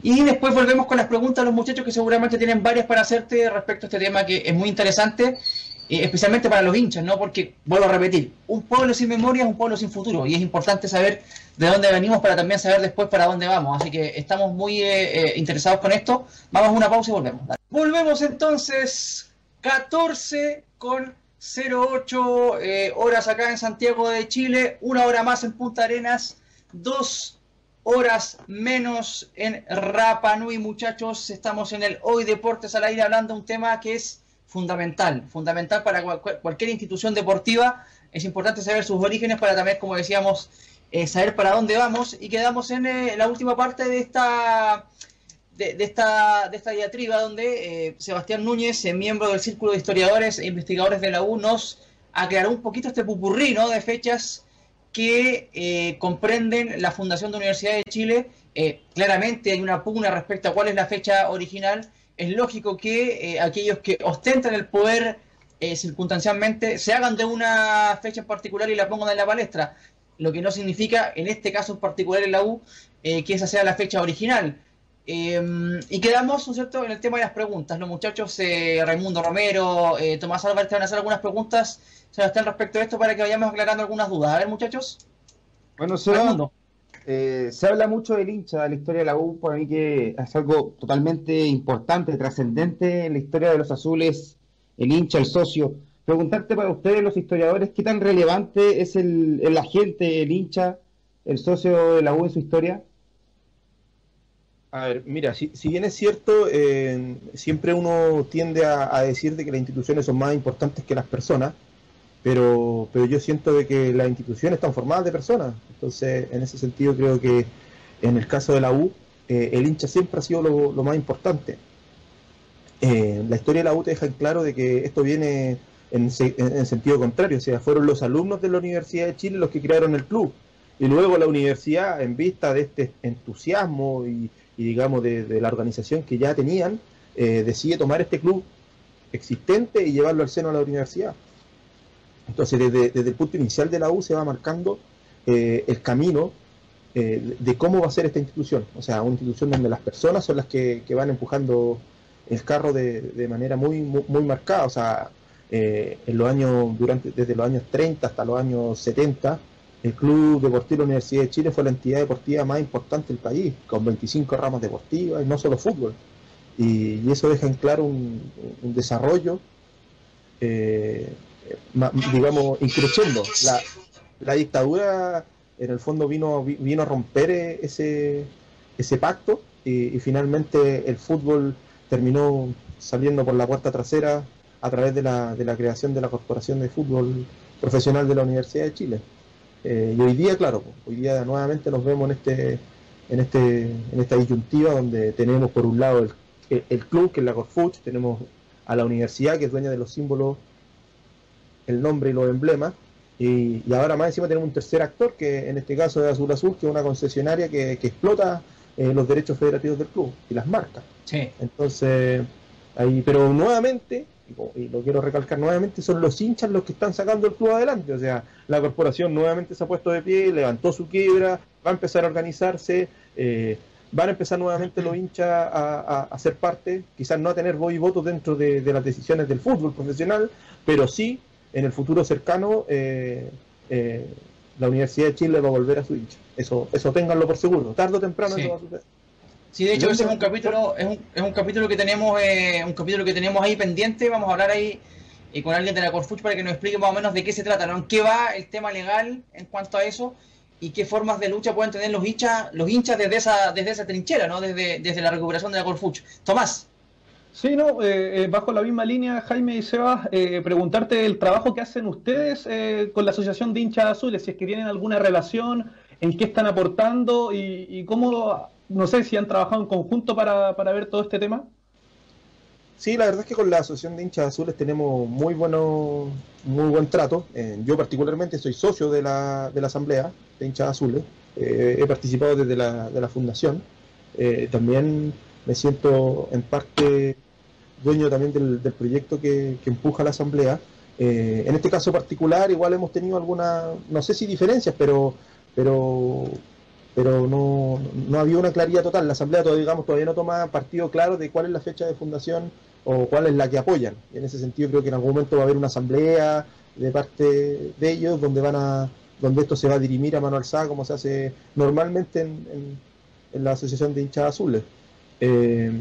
y después volvemos con las preguntas a los muchachos que seguramente tienen varias para hacerte respecto a este tema que es muy interesante especialmente para los hinchas, ¿no? Porque, vuelvo a repetir, un pueblo sin memoria es un pueblo sin futuro y es importante saber de dónde venimos para también saber después para dónde vamos. Así que estamos muy eh, eh, interesados con esto. Vamos a una pausa y volvemos. Volvemos entonces, 14 con 08 eh, horas acá en Santiago de Chile, una hora más en Punta Arenas, dos horas menos en Rapa Nui, muchachos. Estamos en el Hoy Deportes al aire hablando de un tema que es fundamental, fundamental para cualquier institución deportiva. Es importante saber sus orígenes para también, como decíamos, eh, saber para dónde vamos. Y quedamos en eh, la última parte de esta de, esta, de esta diatriba donde Sebastián Núñez, miembro del Círculo de Historiadores e Investigadores de la U, nos aclaró un poquito este pupurrí ¿no? de fechas que comprenden la fundación de la Universidad de Chile. claramente hay una pugna respecto a cuál es la fecha original. Es lógico que aquellos que ostentan el poder eh, circunstancialmente se hagan de una fecha en particular y la pongan en la palestra, lo que no significa, en este caso en particular en la U, eh, que esa sea la fecha original. Eh, y quedamos, ¿no cierto?, en el tema de las preguntas. Los muchachos, Raimundo Romero, Tomás Álvarez, te van a hacer algunas preguntas, Sebastián, respecto a esto para que vayamos aclarando algunas dudas. A ver, muchachos. Bueno, Raimundo. Se habla mucho del hincha, de la historia de la U, por mí que es algo totalmente importante, trascendente en la historia de los azules el hincha, el socio. Preguntarte para ustedes, los historiadores, qué tan relevante es el, agente, el hincha, el socio de la U en su historia. A ver, mira, si, bien es cierto, eh, siempre uno tiende a, decir de que las instituciones son más importantes que las personas, pero, pero yo siento de que las instituciones están formadas de personas. Entonces, en ese sentido, creo que en el caso de la U, eh, el hincha siempre ha sido lo, más importante. Eh, la historia de la U te deja en claro de que esto viene en, sentido contrario, o sea, fueron los alumnos de la Universidad de Chile los que crearon el club. Y luego la universidad, en vista de este entusiasmo y, digamos de, la organización que ya tenían, eh, decide tomar este club existente y llevarlo al seno de la universidad. Entonces, desde, el punto inicial de la U se va marcando eh, el camino de cómo va a ser esta institución. O sea, una institución donde las personas son las que van empujando el carro de, de manera muy, muy, marcada. O sea, eh, en los años, durante, desde los años 30 hasta los años 70, el Club Deportivo de la Universidad de Chile fue la entidad deportiva más importante del país, con 25 ramas deportivas y no solo fútbol. Y, eso deja en claro un, desarrollo, eh, digamos, increciendo. La, la dictadura, en el fondo, vino, vino a romper ese, ese pacto y, y finalmente el fútbol terminó saliendo por la puerta trasera a través de la, de la creación de la Corporación de Fútbol Profesional de la Universidad de Chile. Eh, y hoy día, claro, hoy día nuevamente nos vemos en este en este en esta disyuntiva donde tenemos por un lado el, el, club, que es la Corfuch, tenemos a la universidad, que es dueña de los símbolos, el nombre y los emblemas, y, ahora más encima tenemos un tercer actor, que en este caso es Azul Azul, que es una concesionaria que, que explota eh, los derechos federativos del club y las marcas. Sí. Entonces, ahí, pero nuevamente, y lo quiero recalcar nuevamente, son los hinchas los que están sacando el club adelante. O sea, la corporación nuevamente se ha puesto de pie, levantó su quiebra, va a empezar a organizarse, eh, van a empezar nuevamente los hinchas a, a, ser parte, quizás no a tener voz y voto dentro de, las decisiones del fútbol profesional, pero sí en el futuro cercano eh, la Universidad de Chile va a volver a su hincha. Eso, eso ténganlo por seguro. Tarde o temprano eso va a suceder. Sí, de hecho ese es un capítulo, es un, es un capítulo que tenemos, eh, un capítulo que tenemos ahí pendiente. Vamos a hablar ahí eh, con alguien de la Corfuch para que nos explique más o menos de qué se trata, ¿no? en qué va el tema legal en cuanto a eso y qué formas de lucha pueden tener los hinchas, los hinchas desde esa, desde esa trinchera, ¿no? Desde, desde la recuperación de la Corfuch. Tomás. Sí, no, eh, eh, bajo la misma línea, Jaime y Sebas, eh, preguntarte el trabajo que hacen ustedes con la Asociación de Hinchas Azules, si es que tienen alguna relación, en qué están aportando y, cómo, no sé si han trabajado en conjunto para, para, ver todo este tema. Sí, la verdad es que con la Asociación de Hinchas Azules tenemos muy bueno, muy buen trato. yo particularmente soy socio de la, de la Asamblea de Hinchas Azules, he participado desde la, de la fundación. también me siento en parte dueño también del, proyecto que, empuja la Asamblea. Eh, en este caso particular, igual hemos tenido algunas, no sé si diferencias, pero pero pero no, no había una claridad total. La Asamblea todavía, digamos, todavía no toma partido claro de cuál es la fecha de fundación o cuál es la que apoyan. Y en ese sentido creo que en algún momento va a haber una asamblea de parte de ellos donde van a donde esto se va a dirimir a mano alzada como se hace normalmente en, en, la Asociación de Hinchas Azules. Eh,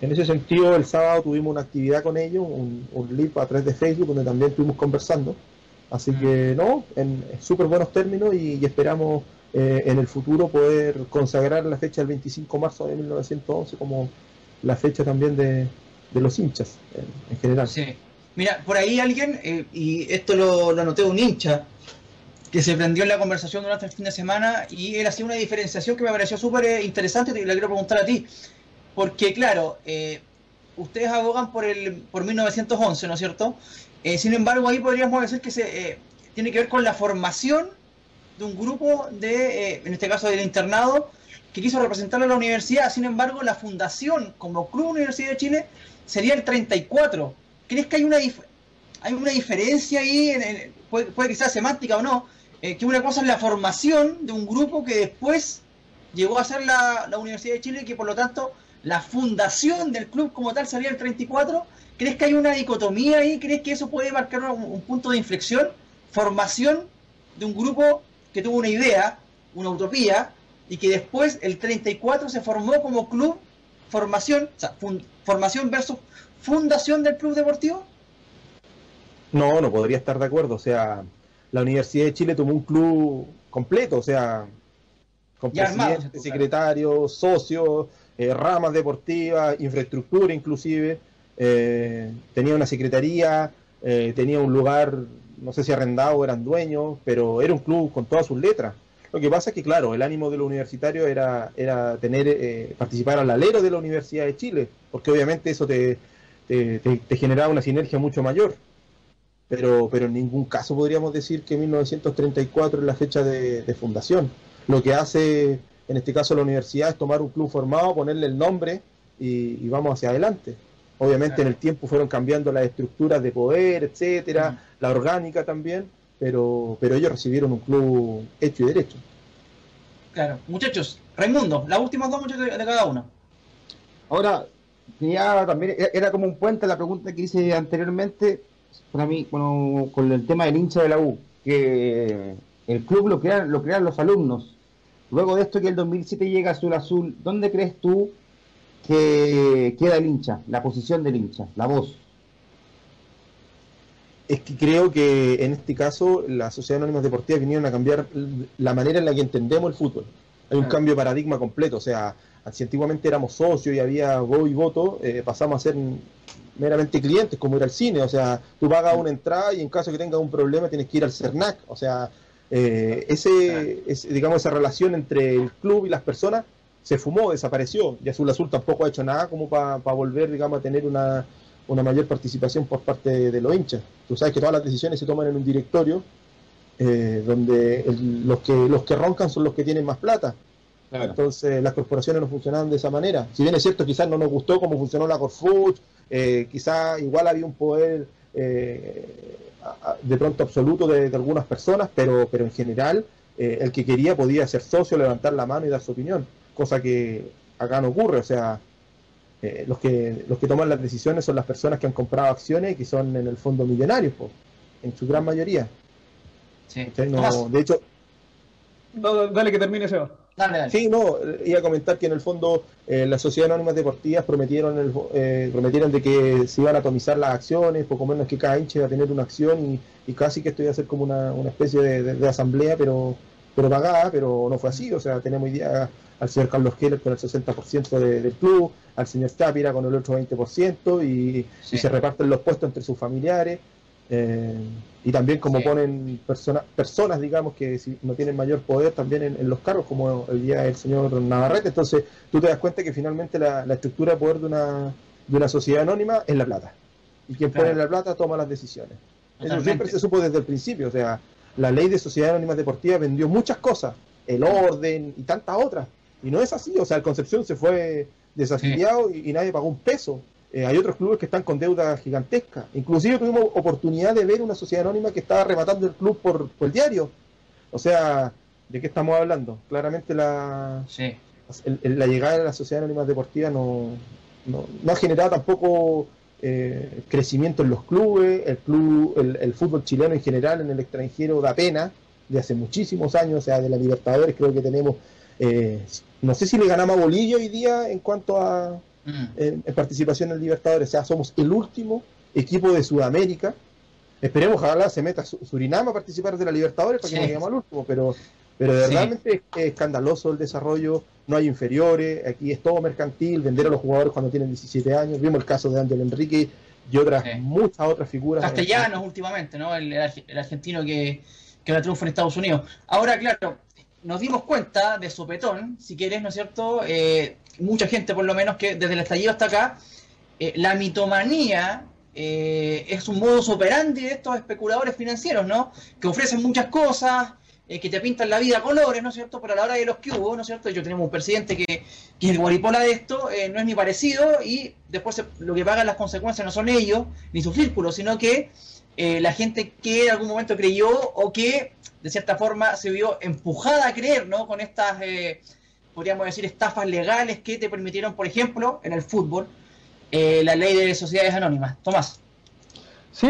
en ese sentido, el sábado tuvimos una actividad con ellos, un, un live a través de Facebook, donde también estuvimos conversando. Así que, no, en súper buenos términos y, esperamos eh, en el futuro poder consagrar la fecha del 25 de marzo de 1911 como la fecha también de, los hinchas en, general. Sí. Mira, por ahí alguien, eh, y esto lo, lo anoté un hincha, que se prendió en la conversación durante el fin de semana y él hacía una diferenciación que me pareció súper interesante y le quiero preguntar a ti. Porque claro, eh, ustedes abogan por el por 1911, ¿no es cierto? Eh, sin embargo, ahí podríamos decir que se eh, tiene que ver con la formación de un grupo de, en este caso del internado, que quiso representar a la universidad. Sin embargo, la fundación como Club Universidad de Chile sería el 34. ¿Crees que hay una, hay una diferencia ahí, en, puede, puede que sea semántica o no, que una cosa es la formación de un grupo que después llegó a ser la, la Universidad de Chile y que por lo tanto la fundación del club como tal sería el 34? ¿Crees que hay una dicotomía ahí? ¿Crees que eso puede marcar un, un punto de inflexión? Formación de un grupo que tuvo una idea, una utopía, y que después el 34 se formó como club, formación, o sea, formación versus fundación del club deportivo. No, no podría estar de acuerdo. O sea, la Universidad de Chile tomó un club completo, o sea, con presidente, claro. secretarios, socios, eh, ramas deportivas, infraestructura inclusive. eh, tenía una secretaría, eh, tenía un lugar, no sé si arrendado, eran dueños, pero era un club con todas sus letras. Lo que pasa es que, claro, el ánimo de los universitarios era, era tener, eh, participar al alero de la Universidad de Chile, porque obviamente eso te, te, generaba una sinergia mucho mayor pero, pero en ningún caso podríamos decir que 1934 es la fecha de fundación. Lo que hace, en este caso, la universidad es tomar un club formado, ponerle el nombre y, y vamos hacia adelante. Obviamente en el tiempo fueron cambiando las estructuras de poder, etcétera, Mm. la orgánica también, pero, pero ellos recibieron un club hecho y derecho. Claro. Muchachos, Raimundo, las últimas dos muchachos de, cada uno. Ahora, tenía también, era- era como un puente a la pregunta que hice anteriormente, para mí, bueno, con el tema del hincha de la U, que el club lo crean, lo crean los alumnos. Luego de esto que el 2007 llega Azul Azul, ¿dónde crees tú que queda el hincha, la posición del hincha, la voz? Es que creo que en este caso las sociedades anónimas deportivas vinieron a cambiar la manera en la que entendemos el fútbol. Hay un Claro. cambio de paradigma completo, o sea, si antiguamente éramos socios y había voz y voto, eh, pasamos a ser meramente clientes, como ir al cine, o sea, tú pagas una entrada y en caso que tengas un problema tienes que ir al CERNAC, o sea, eh, ese, ese- digamos, esa relación entre el club y las personas se fumó, desapareció, y Azul Azul tampoco ha hecho nada como para volver, digamos, a tener una, una mayor participación por parte de, de los hinchas. Tú sabes que todas las decisiones se toman en un directorio eh, donde el- los, que, los que roncan son los que tienen más plata. Entonces las corporaciones no funcionaban de esa manera. Si bien es cierto, quizás no nos gustó cómo funcionó la Corfuch, eh, quizás igual había un poder eh, de pronto absoluto de, de algunas personas, pero, pero en general eh, el que quería podía ser socio, levantar la mano y dar su opinión, cosa que acá no ocurre. O sea, eh, los, que, los que toman las decisiones son las personas que han comprado acciones y que son en el fondo millonarios, po, en su gran mayoría. Sí. No- de hecho, No, dale que termine Seba. dale, dale. Sí, no, eh, iba a comentar que en el fondo eh, las sociedades anónimas deportivas prometieron el, eh, prometieron de que se iban a atomizar las acciones, poco menos que cada hincha iba a tener una acción y, y casi que esto iba a ser como una, una especie de, de- de asamblea, pero pero pagada, pero no fue así, o sea, tenemos hoy día al señor Carlos Keller con el 60% de- del club, al señor Tapira con el otro 20% y, Sí. y se reparten los puestos entre sus familiares. Eh, y también como Sí. ponen persona- personas, digamos, que si no tienen mayor poder también en, en los cargos, como hoy día el señor Navarrete. Entonces, tú te das cuenta que finalmente la, la estructura de poder de una, de una sociedad anónima es la plata. Y quien Claro. pone la plata toma las decisiones. Eso siempre se supo desde el principio. O sea, la ley de sociedades anónimas deportivas vendió muchas cosas, el orden y tantas otras. Y no es así. O sea, el Concepción se fue desafiliado y, y nadie pagó un peso. Eh, hay otros clubes que están con deuda gigantesca. Inclusive tuvimos oportunidad de ver una sociedad anónima que estaba rematando el club por, por el diario. O sea, ¿de qué estamos hablando? Claramente la, Sí. el- el- la llegada de las sociedades anónimas deportivas no, no, no ha generado tampoco eh, crecimiento en los clubes, el club, el, el fútbol chileno en general en el extranjero da pena de hace muchísimos años, o sea, de la Libertadores creo que tenemos, eh, no sé si le ganamos a Bolivia hoy día en cuanto a Mm. en, en participación en Libertadores, o sea, somos el último equipo de Sudamérica. Esperemos ojalá se meta Su- Surinam a participar de la Libertadores para que no lleguemos al último, pero pero Sí. realmente es escandaloso el desarrollo, no hay inferiores, aquí es todo mercantil, vender a los jugadores cuando tienen 17 años, vimos el caso de Ángel Enrique y otras Sí. muchas otras figuras. Castellanos últimamente, ¿no? El, el arge- el argentino que, que ahora triunfa en Estados Unidos. Ahora, claro, nos dimos cuenta de sopetón, si quieres, ¿no es cierto? Eh, mucha gente, por lo menos, que desde el estallido hasta acá, eh, la mitomanía eh, es un modus operandi de estos especuladores financieros, ¿no? Que ofrecen muchas cosas, eh, que te pintan la vida a colores, ¿no es cierto? Pero a la hora de los que hubo, ¿no es cierto? Yo tenemos un presidente que, que es el guaripola de esto, eh, no es ni parecido y después se- lo que pagan las consecuencias no son ellos ni su círculo, sino que eh, la gente que en algún momento creyó o que de cierta forma se vio empujada a creer, ¿no? Con estas, eh, podríamos decir, estafas legales que te permitieron, por ejemplo, en el fútbol, eh, la ley de sociedades anónimas. Tomás. Sí,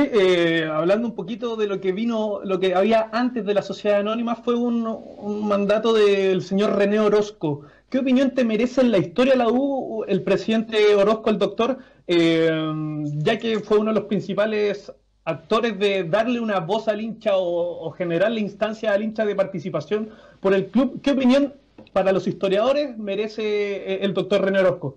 hablando un poquito de lo que vino, lo que había antes de la sociedad anónima, fue un, mandato del señor René Orozco. ¿Qué opinión te merece en la historia la U el presidente Orozco, el doctor, ya que fue uno de los principales actores de darle una voz al hincha o, o generarle instancia al hincha de participación por el club? ¿Qué opinión para los historiadores merece eh, el doctor René Orozco?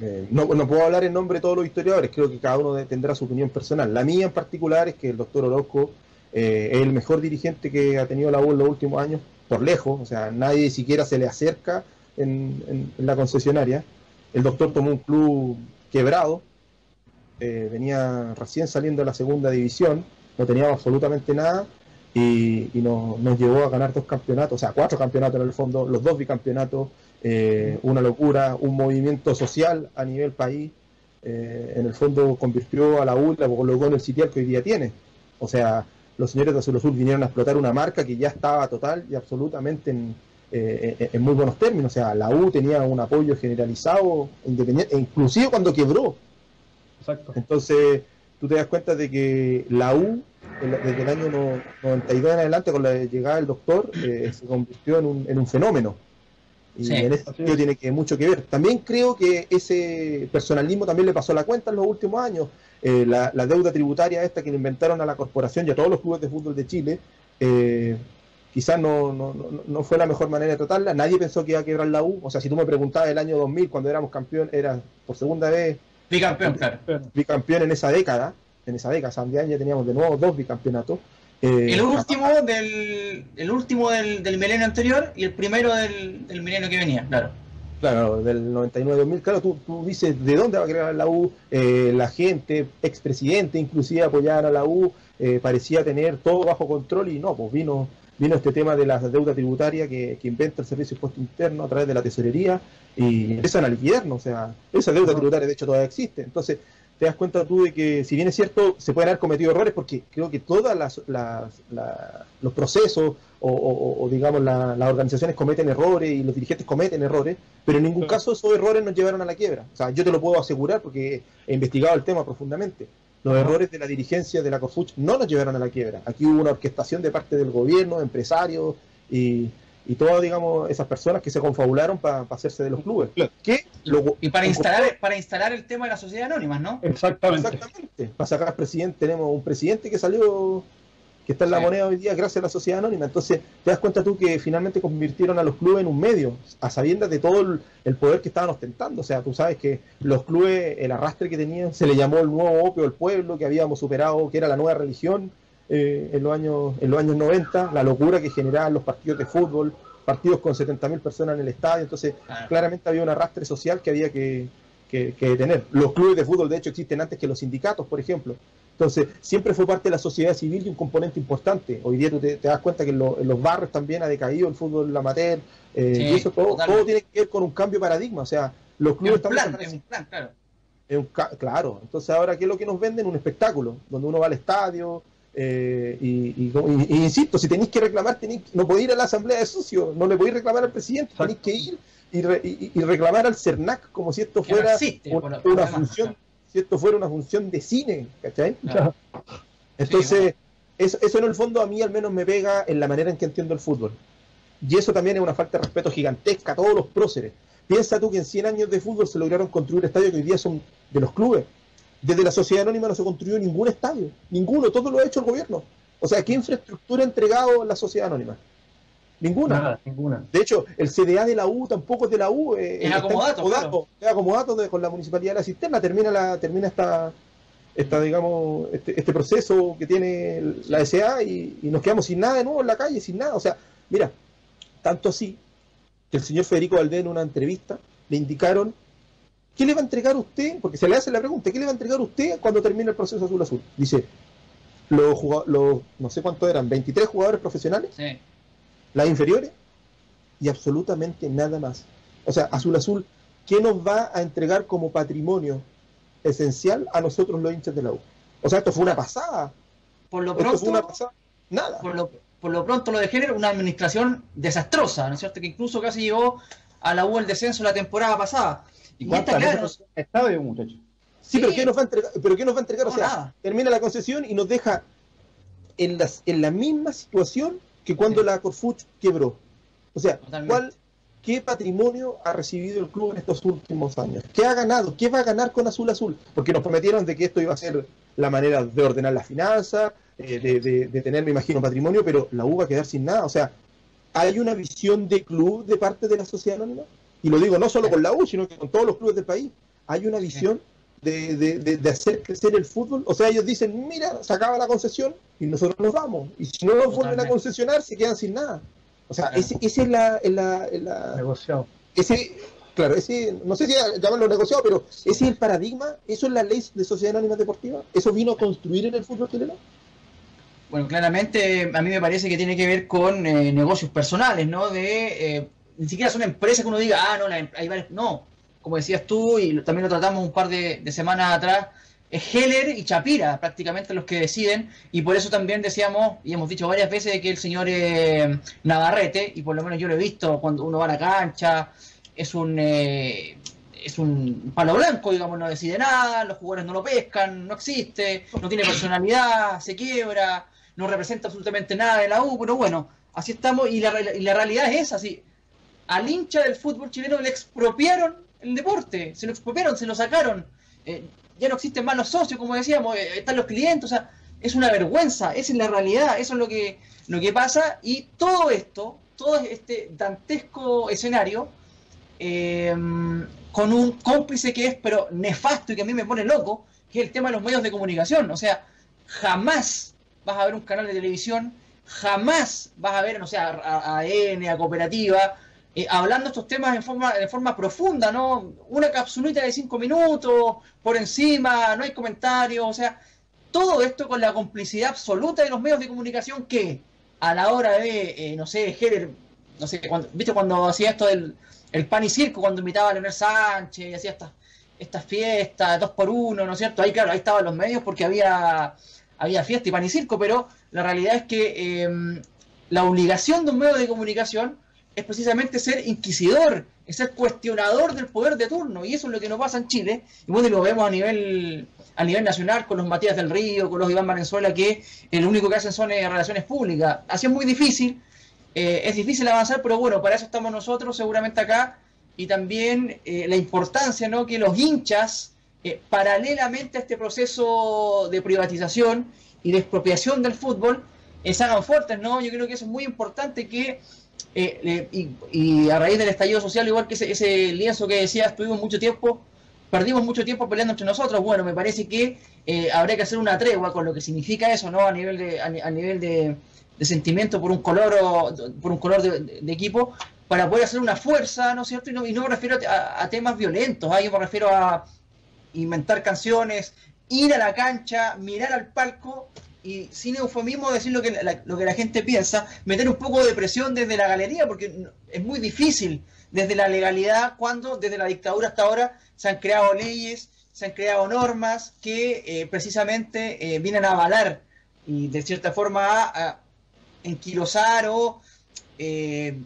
Eh, no, puedo hablar en nombre de todos los historiadores, creo que cada uno tendrá su opinión personal. La mía en particular es que el doctor Orozco eh, es el mejor dirigente que ha tenido la U en los últimos años, por lejos, o sea, nadie siquiera se le acerca en la concesionaria. El doctor tomó un club quebrado, eh, venía recién saliendo de la segunda división, no teníamos absolutamente nada y, nos, nos llevó a ganar dos campeonatos, o sea, cuatro campeonatos en el fondo, los dos bicampeonatos, eh, una locura, un movimiento social a nivel país. eh, en el fondo convirtió a la U, la colocó en el sitial que hoy día tiene. O sea, los señores de Azul Azul vinieron a explotar una marca que ya estaba total y absolutamente en, eh, en muy buenos términos. O sea, la U tenía un apoyo generalizado, independiente, e inclusive cuando quebró. Exacto. Entonces, tú te das cuenta de que la U, desde el año no- 92 en adelante, con la llegada del doctor, eh, se convirtió en un, en un fenómeno. Y Sí, en ese sentido tiene que mucho que ver. También creo que ese personalismo también le pasó la cuenta en los últimos años. Eh, la, la deuda tributaria esta que le inventaron a la corporación y a todos los clubes de fútbol de Chile, eh, quizás no, no, no, no fue la mejor manera de tratarla. Nadie pensó que iba a quebrar la U. O sea, si tú me preguntabas el año 2000, cuando éramos campeón, era por segunda vez Bicampeón, claro. bicampeón en esa década, en esa década, San ya teníamos de nuevo dos bicampeonatos. Eh, El último del, el último del, del milenio anterior y el primero del, del milenio que venía, claro. Claro, del 99-2000, claro, tú, tú dices, ¿de dónde va a crear la U? Eh, la gente, expresidente, inclusive apoyaban a la U, eh, parecía tener todo bajo control y no, pues vino vino este tema de la deuda tributaria que, que inventa el Servicio de Impuesto Interno a través de la tesorería y empiezan a liquidarnos, o sea, esa deuda tributaria de hecho todavía existe. Entonces, te das cuenta tú de que si bien es cierto, se pueden haber cometido errores porque creo que todos los procesos o, o- o, digamos la- las organizaciones cometen errores y los dirigentes cometen errores, pero en ningún caso esos errores nos llevaron a la quiebra. O sea, yo te lo puedo asegurar porque he investigado el tema profundamente. Los errores de la dirigencia de la COFUCH no nos llevaron a la quiebra. Aquí hubo una orquestación de parte del gobierno, empresarios y, y todas, digamos, esas personas que se confabularon para hacerse de los clubes. Que lo- Y para instalar, para instalar el tema de la sociedad anónima, ¿no? Exactamente. Exactamente. Para sacar presidente, tenemos un presidente que salió, que está en la Sí. moneda hoy día gracias a la sociedad anónima. Entonces, te das cuenta tú que finalmente convirtieron a los clubes en un medio, a sabiendas de todo el, poder que estaban ostentando. O sea, tú sabes que los clubes, el arrastre que tenían, se le llamó el nuevo opio del pueblo, que habíamos superado, que era la nueva religión eh, en, los años, en los años 90, la locura que generaban los partidos de fútbol, partidos con 70.000 personas en el estadio. Entonces, Claro. claramente había un arrastre social que había que, que, que detener. Los clubes de fútbol, de hecho, existen antes que los sindicatos, por ejemplo. Entonces, siempre fue parte de la sociedad civil y un componente importante. Hoy día tú te, te das cuenta que en, lo- en los barrios también ha decaído el fútbol amateur, eh, Sí, y eso todo, todo tiene que ver con un cambio de paradigma. O sea, los Es clubes un es desapareciendo. un plan, claro. Es un claro, entonces ahora, ¿qué es lo que nos venden? Un espectáculo, donde uno va al estadio eh, y, y- y- y insisto, si tenéis que reclamar, tenéis, no podéis ir a la asamblea de socios, no le podéis reclamar al presidente, tenéis que ir y, re- reclamar al CERNAC como si esto no fuera existe, un- una función. Si esto fuera una función de cine, ¿cachai? Claro. Entonces, eso, eso en el fondo a mí al menos me pega en la manera en que entiendo el fútbol. Y eso también es una falta de respeto gigantesca a todos los próceres. Piensa tú que en 100 años de fútbol se lograron construir estadios que hoy día son de los clubes. Desde la sociedad anónima no se construyó ningún estadio, ninguno, todo lo ha hecho el gobierno. O sea, ¿qué infraestructura ha entregado la sociedad anónima? Ninguna. Nada, ninguna. De hecho, el CDA de la U tampoco es de la U. eh, Es acomodato, es acomodato de- con la municipalidad de la cisterna. Termina la termina esta, esta digamos, este, este proceso que tiene la SA y, y nos quedamos sin nada de nuevo en la calle, sin nada. O sea, Mira, tanto así que el señor Federico Valdés en una entrevista le indicaron ¿qué le va a entregar usted? Porque se le hace la pregunta, ¿qué le va a entregar usted cuando termine el proceso azul azul? Dice, los, los no sé cuántos eran, 23 jugadores profesionales, Sí. Las inferiores y absolutamente nada más. O sea, azul azul, ¿qué nos va a entregar como patrimonio esencial a nosotros los hinchas de la U? O sea, esto fue una pasada. Por lo Esto fue una pronto, pasada. Nada. por lo, por lo pronto lo de género, una administración desastrosa, ¿no es cierto? Que incluso casi llevó a la U el descenso la temporada pasada. ¿Y Y cuántas está claro, veces en estadio, muchachos? Sí, Sí. pero ¿qué nos va a entregar? ¿Pero qué nos va a entregar? No, o sea, nada. termina la concesión y nos deja en, las, en la misma situación que cuando Sí. la Corfuch quebró. O sea, Totalmente. ¿cuál, ¿qué patrimonio ha recibido el club en estos últimos años? ¿Qué ha ganado? ¿Qué va a ganar con Azul Azul? Porque nos prometieron de que esto iba a ser la manera de ordenar las finanzas, eh, de, de- de tener, me imagino, patrimonio, pero la U va a quedar sin nada. O sea, hay una visión de club de parte de la sociedad anónima. Y lo digo no solo con la U, sino que con todos los clubes del país. Hay una visión de, de- de- de hacer crecer el fútbol. O sea, ellos dicen, mira, se acaba la concesión y nosotros nos vamos. Y si no nos vuelven a concesionar, se quedan sin nada. O sea, Claro. ese, ese es la, es la- es la- ese, claro, ese, no sé si llamarlo negociado, pero ese es el paradigma, eso es la ley de sociedad anónima deportiva, eso vino a construir en el fútbol chileno. Bueno, claramente a mí me parece que tiene que ver con eh, negocios personales, ¿no? De eh, ni siquiera son empresas que uno diga, ah, no, la em- hay varias. No, como decías tú, y también lo tratamos un par de, de semanas atrás, es Heller y Chapira prácticamente los que deciden, y por eso también decíamos, y hemos dicho varias veces, que el señor eh, Navarrete, y por lo menos yo lo he visto cuando uno va a la cancha, es un. eh, es un palo blanco, digamos, no decide nada, los jugadores no lo pescan, no existe, no tiene personalidad, se quiebra, no representa absolutamente nada de la U, pero bueno, así estamos y la, y la realidad es así. Al hincha del fútbol chileno le expropiaron el deporte, se lo expropiaron, se lo sacaron. Eh, ya no existen más los socios, como decíamos, eh, están los clientes, o sea, es una vergüenza, esa es la realidad, eso es lo que, lo que pasa y todo esto, todo este dantesco escenario, eh, con un cómplice que es pero nefasto y que a mí me pone loco, que es el tema de los medios de comunicación. O sea, jamás vas a ver un canal de televisión, jamás vas a ver, no sé, a, a, a a Cooperativa, eh, hablando estos temas en forma, de forma profunda, ¿no? Una capsulita de cinco minutos, por encima, no hay comentarios, o sea, todo esto con la complicidad absoluta de los medios de comunicación que a la hora de, eh, no sé, Heller, no sé, cuando, ¿viste cuando hacía esto del el pan y circo, cuando invitaba a Leonel Sánchez y hacía estas estas fiestas, dos por uno, ¿no es cierto? Ahí, claro, ahí estaban los medios porque había, había fiesta y pan y circo, pero la realidad es que eh, la obligación de un medio de comunicación es precisamente ser inquisidor, es ser cuestionador del poder de turno, y eso es lo que nos pasa en Chile, y bueno, y lo vemos a nivel a nivel nacional con los Matías del Río, con los Iván Valenzuela, que el único que hacen son eh, relaciones públicas. Así es muy difícil, eh, es difícil avanzar, pero bueno, para eso estamos nosotros seguramente acá, y también eh, la importancia ¿no? que los hinchas, eh, paralelamente a este proceso de privatización y de expropiación del fútbol, eh, se hagan fuertes, ¿no? Yo creo que eso es muy importante que, eh, le- y, y a raíz del estallido social, igual que ese, ese lienzo que decía, estuvimos mucho tiempo, perdimos mucho tiempo peleando entre nosotros, bueno, me parece que eh, habría que hacer una tregua con lo que significa eso, ¿no? A nivel de, a, a nivel de, de sentimiento por un color o- por un color de equipo, para poder hacer una fuerza, ¿no es cierto? Y no, y no me refiero a, a temas violentos, ¿ah? yo me refiero a inventar canciones, ir a la cancha, mirar al palco y sin eufemismo decir lo que la, lo que la gente piensa, meter un poco de presión desde la galería, porque es muy difícil desde la legalidad cuando desde la dictadura hasta ahora se han creado leyes, se han creado normas que eh, precisamente eh, vienen a avalar y de cierta forma a, a enquilosar o, eh,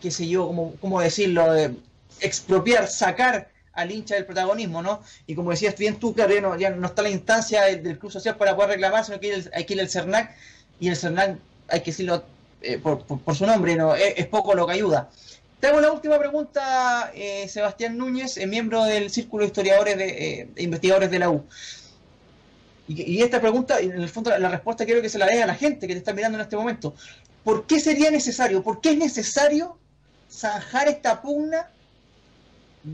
qué sé yo, cómo, cómo decirlo, eh, expropiar, sacar al hincha del protagonismo, ¿no? Y como decías bien tú, claro, ya no, está la instancia del, del Club Social para poder reclamar, sino que hay, que ir al CERNAC, y el CERNAC, hay que decirlo eh, por, su nombre, ¿no? Es, poco lo que ayuda. Te hago la última pregunta, eh, Sebastián Núñez, eh, miembro del Círculo de Historiadores de, eh, e Investigadores de la U. Y, y esta pregunta, en el fondo la respuesta quiero que se la dé a la gente que te está mirando en este momento. ¿Por qué sería necesario, por qué es necesario zanjar esta pugna,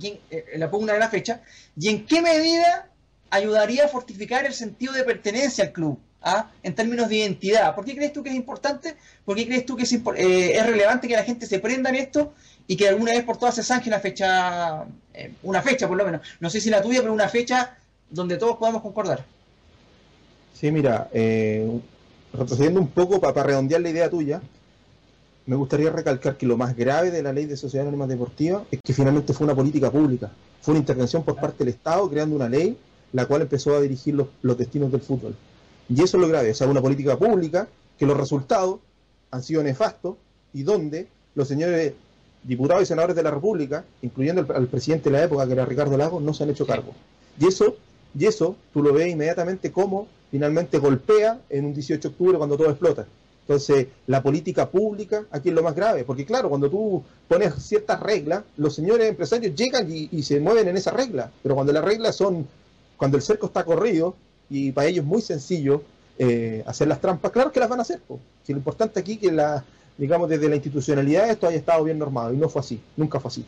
y en- eh, la pugna de la fecha, y en qué medida ayudaría a fortificar el sentido de pertenencia al club? ¿ah? en términos de identidad. ¿Por qué crees tú que es importante? ¿Por qué crees tú que es, eh, es relevante que la gente se prenda en esto y que alguna vez por todas se zanje una fecha, eh, una fecha por lo menos, no sé si la tuya, pero una fecha donde todos podamos concordar? Sí, mira, eh, retrocediendo un poco para redondear la idea tuya, me gustaría recalcar que lo más grave de la ley de sociedad anónima deportiva es que finalmente fue una política pública, fue una intervención por parte del Estado creando una ley la cual empezó a dirigir los, destinos del fútbol. Y eso es lo grave, o sea, una política pública que los resultados han sido nefastos y donde los señores diputados y senadores de la República, incluyendo al, presidente de la época, que era Ricardo Lagos, no se han hecho cargo. Y eso, y eso tú lo ves inmediatamente como finalmente golpea en un 18 de octubre cuando todo explota. Entonces, la política pública aquí es lo más grave, porque claro, cuando tú pones ciertas reglas, los señores empresarios llegan y, se mueven en esa regla, pero cuando las reglas son, cuando el cerco está corrido, y para ellos es muy sencillo eh, hacer las trampas, claro que las van a hacer. Si lo importante aquí es que la, digamos, desde la institucionalidad esto haya estado bien normado, y no fue así, nunca fue así.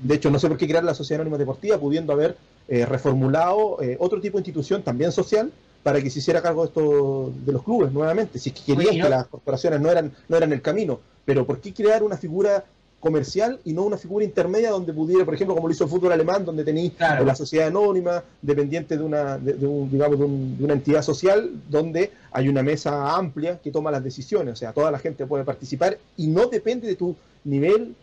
De hecho, no sé por qué crear la Sociedad Anónima Deportiva, pudiendo haber eh, reformulado eh, otro tipo de institución también social para que se hiciera cargo de esto de los clubes nuevamente. Si es que querían que las corporaciones no eran, no eran el camino, pero ¿por qué crear una figura comercial y no una figura intermedia donde pudiera, por ejemplo, como lo hizo el fútbol alemán, donde tenéis la sociedad anónima, dependiente de una, de, un, digamos, de, una entidad social, donde hay una mesa amplia que toma las decisiones, o sea, toda la gente puede participar y no depende de tu nivel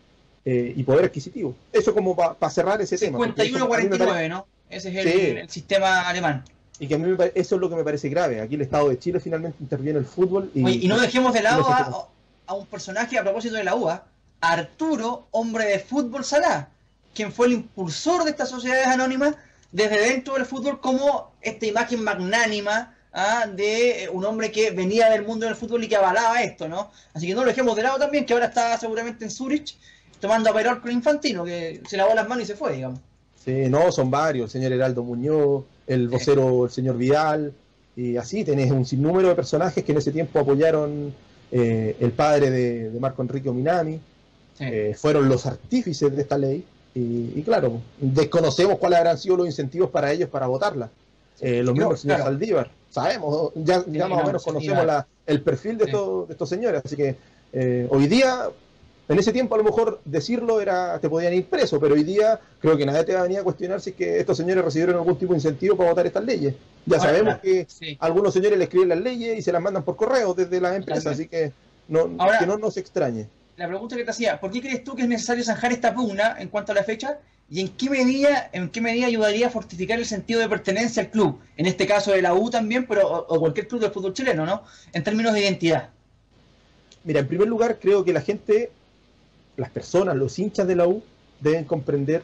eh, y poder adquisitivo. Eso como para cerrar ese tema. 51-49, ¿no? Ese es el sistema alemán. Y que a mí me eso es lo que me parece grave. Aquí el Estado de Chile finalmente interviene el fútbol. Y, y no dejemos de lado a, un personaje a propósito de la UA, Arturo, hombre de fútbol Salá, quien fue el impulsor de estas sociedades anónimas desde dentro del fútbol como esta imagen magnánima ¿ah? de un hombre que venía del mundo del fútbol y que avalaba esto, ¿no? Así que no lo dejemos de lado también, que ahora está seguramente en Zurich tomando a Perol con Infantino, que se lavó las manos y se fue, digamos. Sí, no, son varios, el señor Heraldo Muñoz, el vocero, el señor Vidal, y así tenés un sinnúmero de personajes que en ese tiempo apoyaron eh, el padre de, Marco Enrique Ominami, eh, fueron los artífices de esta ley, y, claro, desconocemos cuáles habrán sido los incentivos para ellos para votarla. Eh, lo mismo el señor Saldívar, sabemos, ya, más o menos conocemos el perfil de, estos, de estos señores, así que hoy día en ese tiempo a lo mejor decirlo era te podían ir preso, pero hoy día creo que nadie te va a venir a cuestionar si es que estos señores recibieron algún tipo de incentivo para votar estas leyes. Ya sabemos que algunos señores le escriben las leyes y se las mandan por correo desde las empresas, así que no, que no nos extrañe. La pregunta que te hacía, ¿por qué crees tú que es necesario zanjar esta pugna en cuanto a la fecha? ¿Y en qué medida, en qué medida ayudaría a fortificar el sentido de pertenencia al club? En este caso de la U también, pero o cualquier club del fútbol chileno, ¿no? En términos de identidad. Mira, en primer lugar, creo que la gente las personas, los hinchas de la U, deben comprender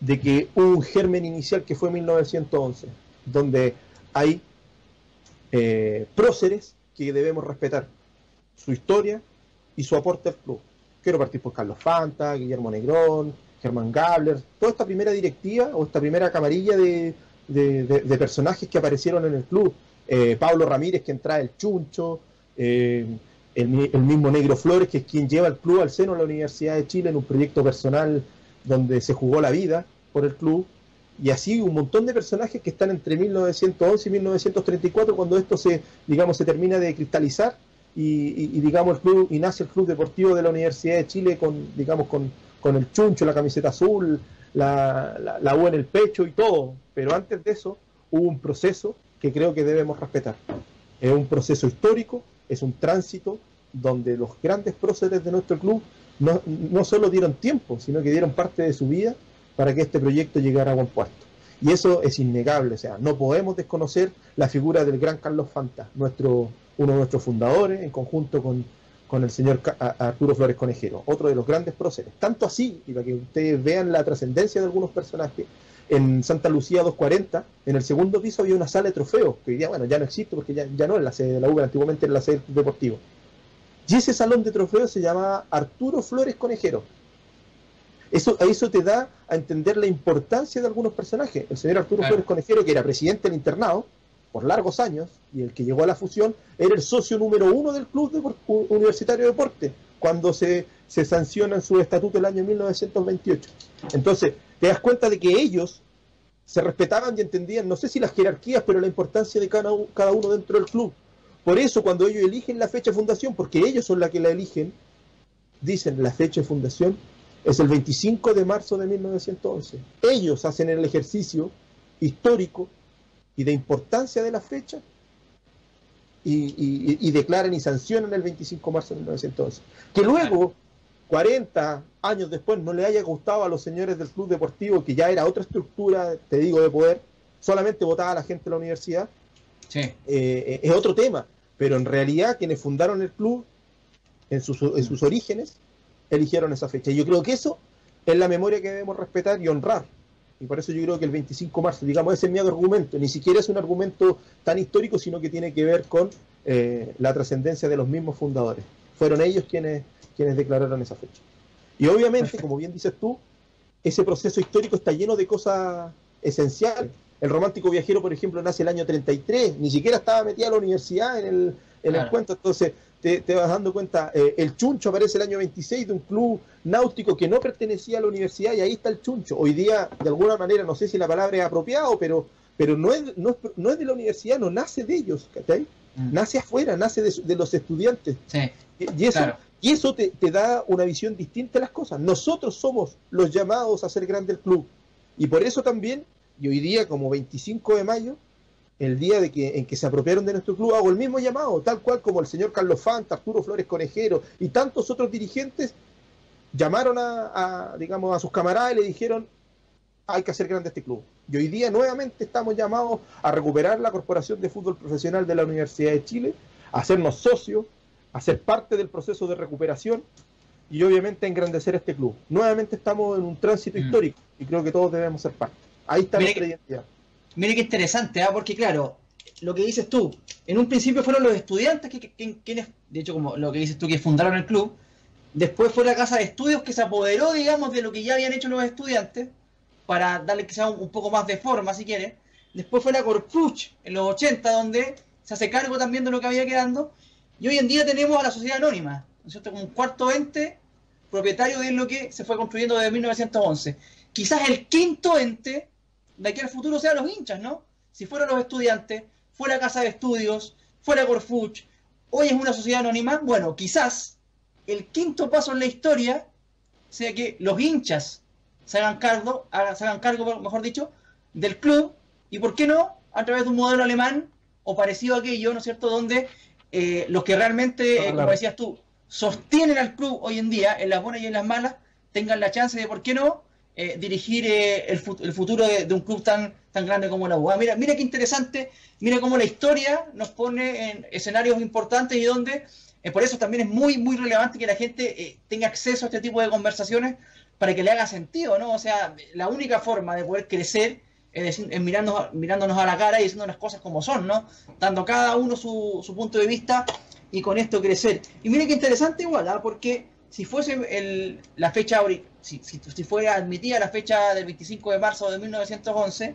de que hubo un germen inicial que fue 1911, donde hay eh, próceres que debemos respetar su historia y su aporte al club. Quiero partir por Carlos Fanta, Guillermo Negrón, Germán Gabler, toda esta primera directiva o esta primera camarilla de, personajes que aparecieron en el club. Eh, Pablo Ramírez, que entra el Chuncho, eh, el, mismo Negro Flores, que es quien lleva el club al seno de la Universidad de Chile en un proyecto personal donde se jugó la vida por el club, y así un montón de personajes que están entre 1911 y 1934 cuando esto se, digamos, se termina de cristalizar y, digamos el club y nace el club deportivo de la Universidad de Chile con, digamos, con, con el chuncho, la camiseta azul, la, la, la U en el pecho y todo. Pero antes de eso hubo un proceso que creo que debemos respetar. Es un proceso histórico es un tránsito donde los grandes próceres de nuestro club no, no solo dieron tiempo, sino que dieron parte de su vida para que este proyecto llegara a buen puesto. Y eso es innegable, o sea, no podemos desconocer la figura del gran Carlos Fanta, nuestro, uno de nuestros fundadores, en conjunto con, con el señor Arturo Flores Conejero, otro de los grandes próceres. Tanto así, y para que ustedes vean la trascendencia de algunos personajes, en Santa Lucía 240, en el segundo piso había una sala de trofeos, que ya, bueno, ya no existe porque ya, ya no es la sede de la UBA, antiguamente era la sede deportivo. Y ese salón de trofeos se llamaba Arturo Flores Conejero. Eso, eso te da a entender la importancia de algunos personajes. El señor Arturo Flores Conejero, que era presidente del internado por largos años, y el que llegó a la fusión, era el socio número uno del Club Universitario de Deporte, cuando se, se sanciona en su estatuto el año 1928. Entonces, te das cuenta de que ellos se respetaban y entendían, no sé si las jerarquías, pero la importancia de cada, cada uno dentro del club. Por eso cuando ellos eligen la fecha de fundación, porque ellos son la que la eligen, dicen la fecha de fundación es el 25 de marzo de 1911. Ellos hacen el ejercicio histórico y de importancia de la fecha y, declaran y sancionan el 25 de marzo de 1911. Que luego, 40 años después, no le haya gustado a los señores del club deportivo, que ya era otra estructura, te digo, de poder, solamente votaba a la gente de la universidad, eh, es otro tema. Pero en realidad quienes fundaron el club en sus, en sus orígenes eligieron esa fecha. Y yo creo que eso es la memoria que debemos respetar y honrar. Y por eso yo creo que el 25 de marzo, digamos, ese es mi argumento. Ni siquiera es un argumento tan histórico, sino que tiene que ver con eh, la trascendencia de los mismos fundadores. Fueron ellos quienes, quienes declararon esa fecha. Y obviamente, como bien dices tú, ese proceso histórico está lleno de cosas esenciales. El romántico viajero, por ejemplo, nace el año 33, ni siquiera estaba metida a la universidad en el, en el cuento. Entonces, te, vas dando cuenta, eh, el Chuncho aparece el año 26 de un club náutico que no pertenecía a la universidad y ahí está el Chuncho. Hoy día, de alguna manera, no sé si la palabra es apropiada, pero, pero no, es, no, es, de la universidad, no nace de ellos, ¿cachai? Mm. Nace afuera, nace de, los estudiantes. y, eso, y eso te, te, da una visión distinta de las cosas. Nosotros somos los llamados a ser grande el club. Y por eso también, y hoy día como 25 de mayo, el día de que, en que se apropiaron de nuestro club, hago el mismo llamado, tal cual como el señor Carlos Fanta, Arturo Flores Conejero y tantos otros dirigentes llamaron a, digamos, a sus camaradas y le dijeron hay que hacer grande este club. Y hoy día nuevamente estamos llamados a recuperar la Corporación de Fútbol Profesional de la Universidad de Chile, a hacernos socios, a ser parte del proceso de recuperación y obviamente a engrandecer este club. Nuevamente estamos en un tránsito mm. histórico y creo que todos debemos ser parte. Ahí está nuestra identidad. Mire qué interesante, ¿ah? porque claro, lo que dices tú, en un principio fueron los estudiantes que, quienes, de hecho como lo que dices tú, que fundaron el club, después fue la casa de estudios que se apoderó, digamos, de lo que ya habían hecho los estudiantes, para darle quizá un, un poco más de forma, si quieren. Después fue la Corpuch en los 80, donde se hace cargo también de lo que había quedando. Y hoy en día tenemos a la sociedad anónima, ¿no es cierto? Como un cuarto ente propietario de lo que se fue construyendo desde 1911. Quizás el quinto ente de aquí al futuro sean los hinchas, ¿no? Si fueron los estudiantes, fuera Casa de Estudios, fuera Corfuch, hoy es una sociedad anónima, bueno, quizás el quinto paso en la historia sea que los hinchas se hagan cargo, se hagan cargo, mejor dicho, del club, y por qué no, a través de un modelo alemán o parecido a aquello, ¿no es cierto?, donde eh, los que realmente, eh, como decías tú, sostienen al club hoy en día, en las buenas y en las malas, tengan la chance de, ¿por qué no?, eh, dirigir eh, el, futuro de, un club tan, tan grande como la UA. Mira, mira qué interesante, mira cómo la historia nos pone en escenarios importantes y donde eh, por eso también es muy, muy relevante que la gente tenga acceso a este tipo de conversaciones para que le haga sentido, ¿no? O sea, la única forma de poder crecer es, decir, es mirándonos, mirándonos a la cara y diciendo las cosas como son, ¿no? Dando cada uno su, su punto de vista y con esto crecer. Y mire qué interesante igual, ¿ah? porque si fuese el, la fecha, si, si, fuera admitida la fecha del 25 de marzo de 1911,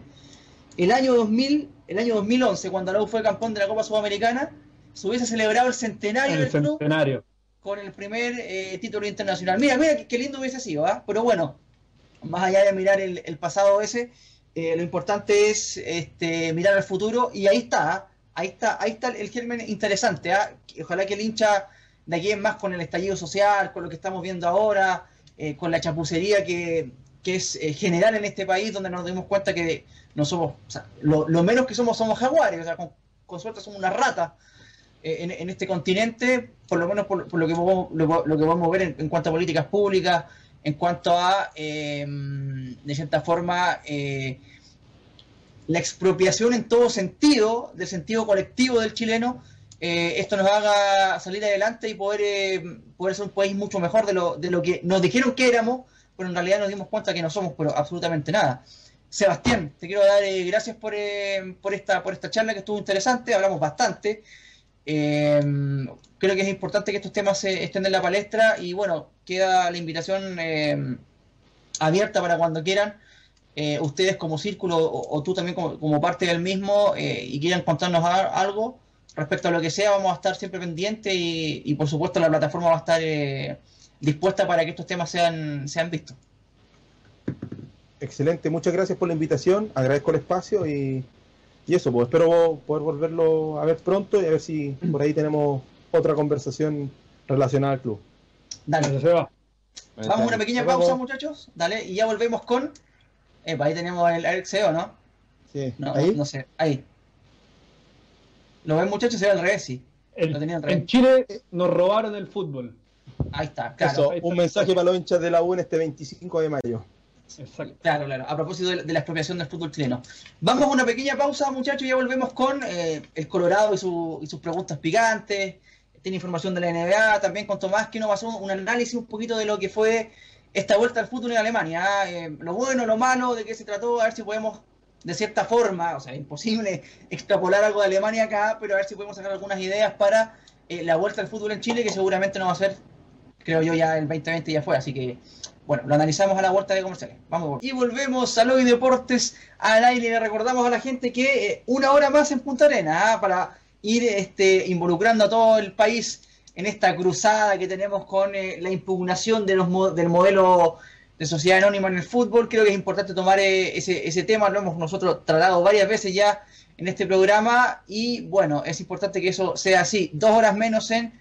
el año 2000, el año 2011, cuando la fue campeón de la Copa Sudamericana, se hubiese celebrado el centenario del centenario. con el primer eh, título internacional. Mira, mira qué, lindo hubiese sido, ¿ah? Pero bueno, más allá de mirar el, pasado ese, eh, lo importante es este, mirar al futuro y ahí está, ¿ah? ahí está, ahí está el germen interesante. ¿ah? Ojalá que el hincha de aquí en más con el estallido social, con lo que estamos viendo ahora, eh, con la chapucería que, es eh, general en este país, donde nos dimos cuenta que no somos, o sea, lo, menos que somos somos jaguares, o sea, con, suerte somos una rata eh, en, este continente, por lo menos por, lo, que vamos, lo, que vamos a ver en, cuanto a políticas públicas, en cuanto a, de cierta forma, la expropiación en todo sentido, del sentido colectivo del chileno, eh, esto nos haga salir adelante y poder, eh, poder ser un país mucho mejor de lo, de lo que nos dijeron que éramos, pero en realidad nos dimos cuenta que no somos pero absolutamente nada. Sebastián, te quiero dar eh, gracias por, por, esta, por esta charla que estuvo interesante, hablamos bastante. creo que es importante que estos temas estén en la palestra y bueno, queda la invitación abierta para cuando quieran. ustedes como círculo o, tú también como, como, parte del mismo y quieran contarnos algo, respecto a lo que sea, vamos a estar siempre pendientes y, por supuesto la plataforma va a estar eh, dispuesta para que estos temas sean, sean vistos. excelente, muchas gracias por la invitación, agradezco el espacio y, y eso, pues espero poder volverlo a ver pronto y a ver si por ahí tenemos otra conversación relacionada al club. Dale. Gracias, Seba. Vamos a una pequeña pausa, muchachos. Dale, y ya volvemos con. Epa, ahí tenemos el CEO, ¿no? Sí, No, ahí. no sé. Ahí. ¿Lo ven, muchachos? Al revés, sí. El- Lo tenía en Chile nos robaron el fútbol. Ahí está, claro. Eso, ahí está un mensaje para los hinchas de la U en este 25 de mayo. Exacto. Claro, claro. A propósito de, de la expropiación del fútbol chileno. Vamos a una pequeña pausa, muchachos, y ya volvemos con eh, el Colorado y, su- y sus preguntas picantes. Tiene información de la NBA, también con Tomás, que nos pasó un análisis un poquito de lo que fue esta vuelta al fútbol en Alemania. ¿ah? Eh, lo bueno, lo malo, de qué se trató, a ver si podemos, de cierta forma, o sea, imposible extrapolar algo de Alemania acá, pero a ver si podemos sacar algunas ideas para eh, la vuelta al fútbol en Chile, que seguramente no va a ser, creo yo, ya el 2020 ya fue, así que bueno, lo analizamos a la vuelta de comerciales. Vamos. Y volvemos a Lobby Deportes al aire. Le recordamos a la gente que eh, una hora más en Punta Arena ¿ah? para ir este, involucrando a todo el país en esta cruzada que tenemos con eh, la impugnación de los del modelo de sociedad anónima en el fútbol. Creo que es importante tomar eh, ese, ese tema. Lo hemos nosotros tratado varias veces ya en este programa. Y bueno, es importante que eso sea así. Dos horas menos en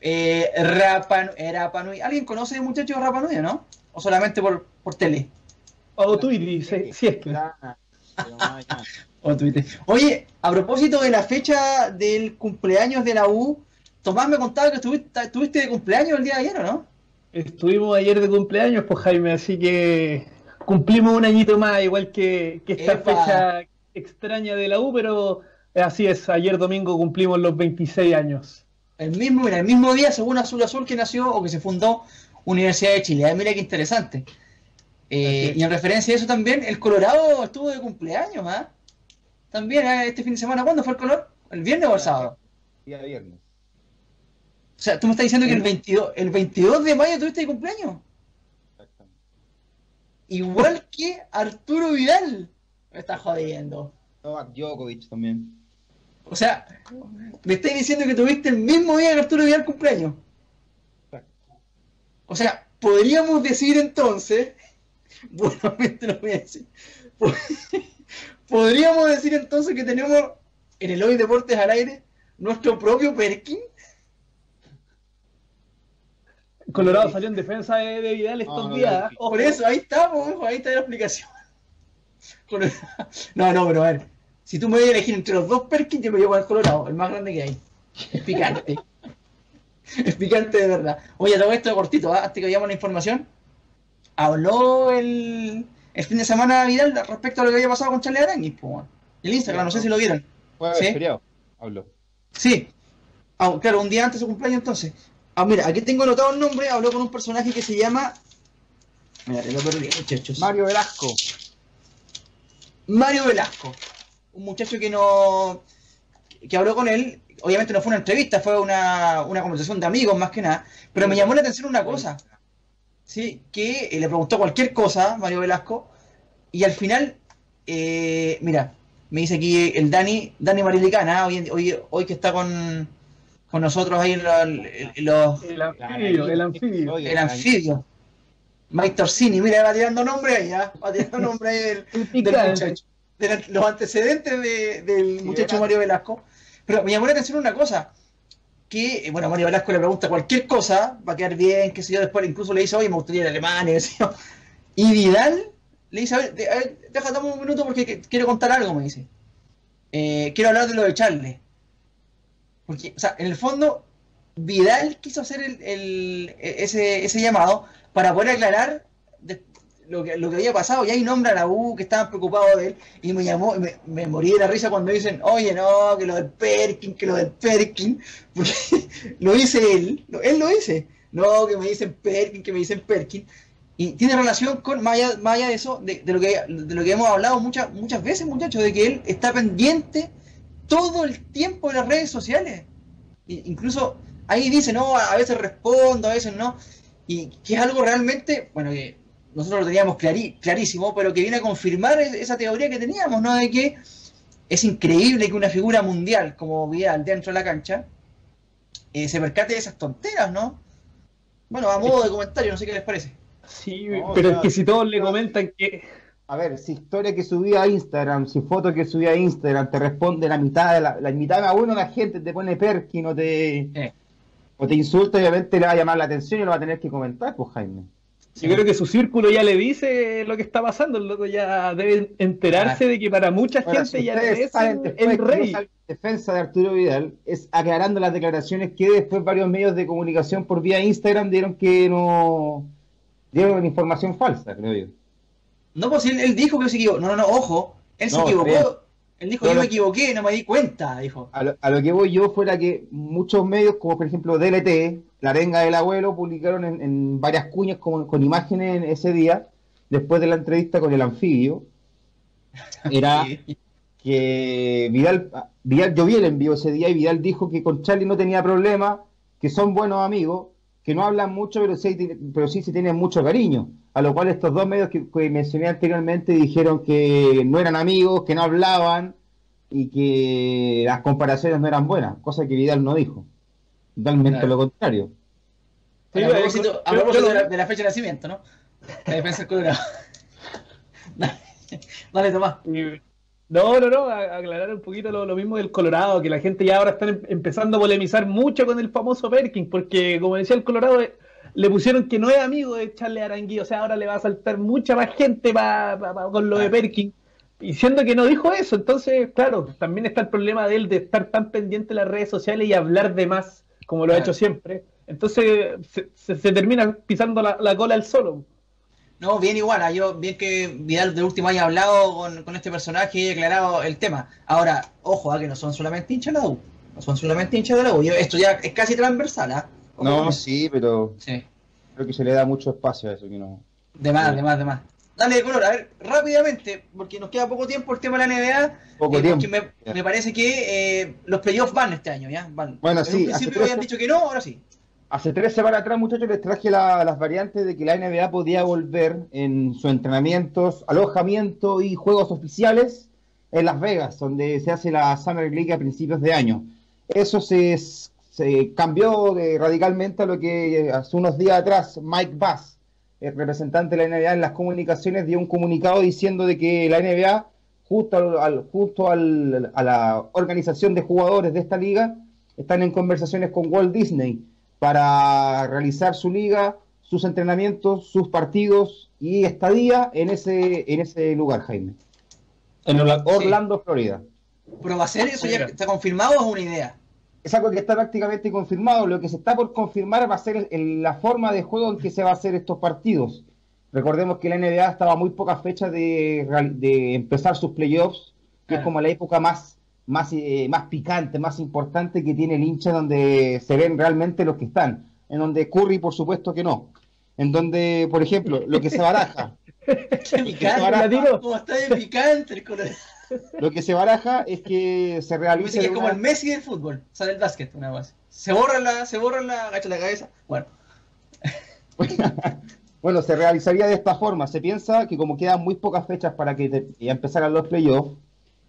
eh, Rapa, eh, Rapa Nui. ¿Alguien conoce muchachos de Rapa Nui o no? ¿O solamente por, por tele? O Twitter, si, si es que. O Twitter. Oye, a propósito de la fecha del cumpleaños de la U, Tomás me contaba que estuviste, estuviste de cumpleaños el día de ayer, ¿o no? Estuvimos ayer de cumpleaños, pues Jaime, así que cumplimos un añito más, igual que, que esta Epa. fecha extraña de la U, pero así es, ayer domingo cumplimos los 26 años. El mismo, mira, el mismo día, según Azul Azul, que nació o que se fundó Universidad de Chile. Ah, Mira qué interesante. Eh, y en referencia a eso también, el Colorado estuvo de cumpleaños, ¿ah? También ah, este fin de semana, ¿cuándo fue el color? ¿El viernes o el sábado? Día viernes. O sea, tú me estás diciendo que el 22, el 22 de mayo tuviste de cumpleaños. Exactamente. Igual que Arturo Vidal. Me estás jodiendo. Novak Djokovic también. O sea, me estáis diciendo que tuviste el mismo día que Arturo Vidal cumpleaños. Exacto. O sea, podríamos decir entonces, buenamente lo voy a decir, po- podríamos decir entonces que tenemos en el Hoy Deportes al aire nuestro propio Perkin. Colorado salió en defensa de, de Vidal estos No, no, días. no. Por eso, ahí ojo, ahí está la explicación. No, no, pero a ver, si tú me voy a elegir entre los dos Perkins, yo me llevo al Colorado, el más grande que hay. Es picante. es picante de verdad. Oye, todo esto cortito, ¿ah? antes que vayamos a la información. Habló el, el fin de semana Vidal respecto a lo que había pasado con Charlie weón. El Instagram, no sé si lo vieron. Fue ¿Sí? feriado. Habló. Sí. Ah, claro, un día antes de su cumpleaños entonces. Ah, mira, aquí tengo anotado el nombre, habló con un personaje que se llama... Mira, te lo perdí, muchachos. Mario Velasco. Mario Velasco. Un muchacho que no... que habló con él. Obviamente no fue una entrevista, fue una, una conversación de amigos más que nada. Pero me llamó la atención una cosa. Sí, que eh, le preguntó cualquier cosa, Mario Velasco. Y al final, eh, mira, me dice aquí el Dani, Dani Marilicana, hoy, hoy, hoy que está con, con nosotros ahí en los, los- El anfibio, el anfibio. El anfibio. Mike Torsini, mira, va tirando nombre ahí, ¿ah? va tirando nombre ahí del, del muchacho. De la- los antecedentes de- del muchacho. Mario Velasco. Pero me llamó la atención una cosa, que, eh, bueno, Mario Velasco le pregunta cualquier cosa, va a quedar bien, qué sé yo, después incluso le dice, oye, me gustaría ir a Alemania, qué sé yo. Y Vidal le dice, a ver, a ver, deja, dame un minuto porque que- quiero contar algo, me dice. Eh, quiero hablar de lo de Charles. Porque, o sea, en el fondo, Vidal quiso hacer el, el- ese, ese llamado para poder aclarar de- lo, que, lo que había pasado. Y ahí nombra a U que estaban preocupados de él. Y me llamó, me, me morí de la risa cuando dicen, oye, no, que lo del Perkin, que lo del Perkin. Porque lo dice él, él lo dice. No, que me dicen Perkin, que me dicen Perkin. Y tiene relación con, más allá, más allá de eso, de, de lo que, de lo que hemos hablado muchas, muchas veces, muchachos, de que él está pendiente todo el tiempo de las redes sociales. I- incluso ahí dice, no, a veces respondo, a veces no. Y que es algo realmente, bueno, que nosotros lo teníamos clarí- clarísimo, pero que viene a confirmar es- esa teoría que teníamos, ¿no? De que es increíble que una figura mundial como Vidal dentro de la cancha eh, se percate de esas tonteras, ¿no? Bueno, a modo de comentario, no sé qué les parece. Sí, No, pero o es que si todos le comentan que A ver, si historia que subía a Instagram, si foto que subía a Instagram, te responde la mitad de la, la mitad más bueno la gente te pone perkin o te, Eh, o te insulta, obviamente le va a llamar la atención y lo va a tener que comentar, pues Jaime. Yo creo que su círculo ya le dice lo que está pasando, el loco ya debe enterarse de que para mucha Ahora, gente si ya es el, rey. en defensa de Arturo Vidal, es aclarando las declaraciones que después varios medios de comunicación por vía Instagram dieron que no dieron información falsa, creo yo. No, pues él, él dijo que se equivocó. No, no, no, ojo. Él se No, equivocó. bien. Él dijo, No, yo no. me equivoqué, no me di cuenta, dijo. A lo, a lo que voy yo fuera que muchos medios, como por ejemplo DLT, La Arenga del Abuelo, publicaron en, en varias cuñas con, con imágenes en ese día, después de la entrevista con el anfibio, era que Vidal, Vidal, yo vi el envío ese día y Vidal dijo que con Charlie no tenía problema, que son buenos amigos, que no hablan mucho, pero sí, pero sí se tienen mucho cariño. A lo cual estos dos medios que, que mencioné anteriormente dijeron que no eran amigos, que no hablaban y que las comparaciones no eran buenas, cosa que Vidal no dijo. Totalmente Claro. lo contrario. Sí, a propósito, a yo- propósito yo de, la, de la fecha de nacimiento, ¿no? La defensa del Colorado. Dale, Dale, Tomás. No, no, no, aclarar un poquito lo, lo mismo del Colorado, que la gente ya ahora está em- empezando a polemizar mucho con el famoso Perkins, porque como decía el Colorado, eh, le pusieron que no es amigo de Charles Arangui, o sea, ahora le va a saltar mucha más gente pa- pa- pa- con lo de Perkins, y siendo que no dijo eso, entonces, claro, también está el problema de él de estar tan pendiente de las redes sociales y hablar de más, como lo ha hecho siempre, entonces se, se- se termina pisando la, la cola él solo. No, bien igual, ah, yo bien que Vidal de último haya hablado con, con este personaje y haya aclarado el tema. Ahora, ojo, ah, que no son solamente hinchas de la U, no son solamente hinchas de la U, Yo- esto ya es casi transversal, ¿ah? No, sí, pero Sí, creo que se le da mucho espacio a eso. Que no. de más, Sí. de más, de más. Dale, color, a ver, rápidamente, porque nos queda poco tiempo el tema de la NBA. Poco eh, tiempo. porque me, me parece que eh, los playoffs van este año, ¿ya? Van. Bueno, en sí, un principio tres- habían dicho que no, ahora sí. Hace tres semanas atrás, muchachos, les traje la- las variantes de que la NBA podía volver en sus entrenamientos, alojamiento y juegos oficiales en Las Vegas, donde se hace la Summer League a principios de año. Eso se, cambió radicalmente a lo que hace unos días atrás Mike Bass, el representante de la NBA en las comunicaciones, dio un comunicado diciendo de que la NBA, justo, al, justo a la organización de jugadores de esta liga, están en conversaciones con Walt Disney para realizar su liga, sus entrenamientos, sus partidos y estadía en ese, en ese lugar, Jaime. En Orla- Orlando, Florida. Pero va a ser eso, ya está confirmado o es una idea. Es algo que está prácticamente confirmado. Lo que se está por confirmar va a ser el- la forma de juego en que se va a hacer estos partidos. Recordemos que la NBA estaba a muy pocas fechas de, empezar sus playoffs, que es como la época más, más, eh, más picante, más importante que tiene el hincha, donde se ven realmente los que están. En donde Curry, por supuesto que no. En donde, por ejemplo, lo que se baraja. Como está de picante el lo que se baraja es que se realice que es como una- el Messi del fútbol, o sea, del básquet, una cosa. Se borra la, se borra la, agacha la cabeza. Bueno, Bueno, se realizaría de esta forma. Se piensa que como quedan muy pocas fechas para que te- ya empezaran los playoffs,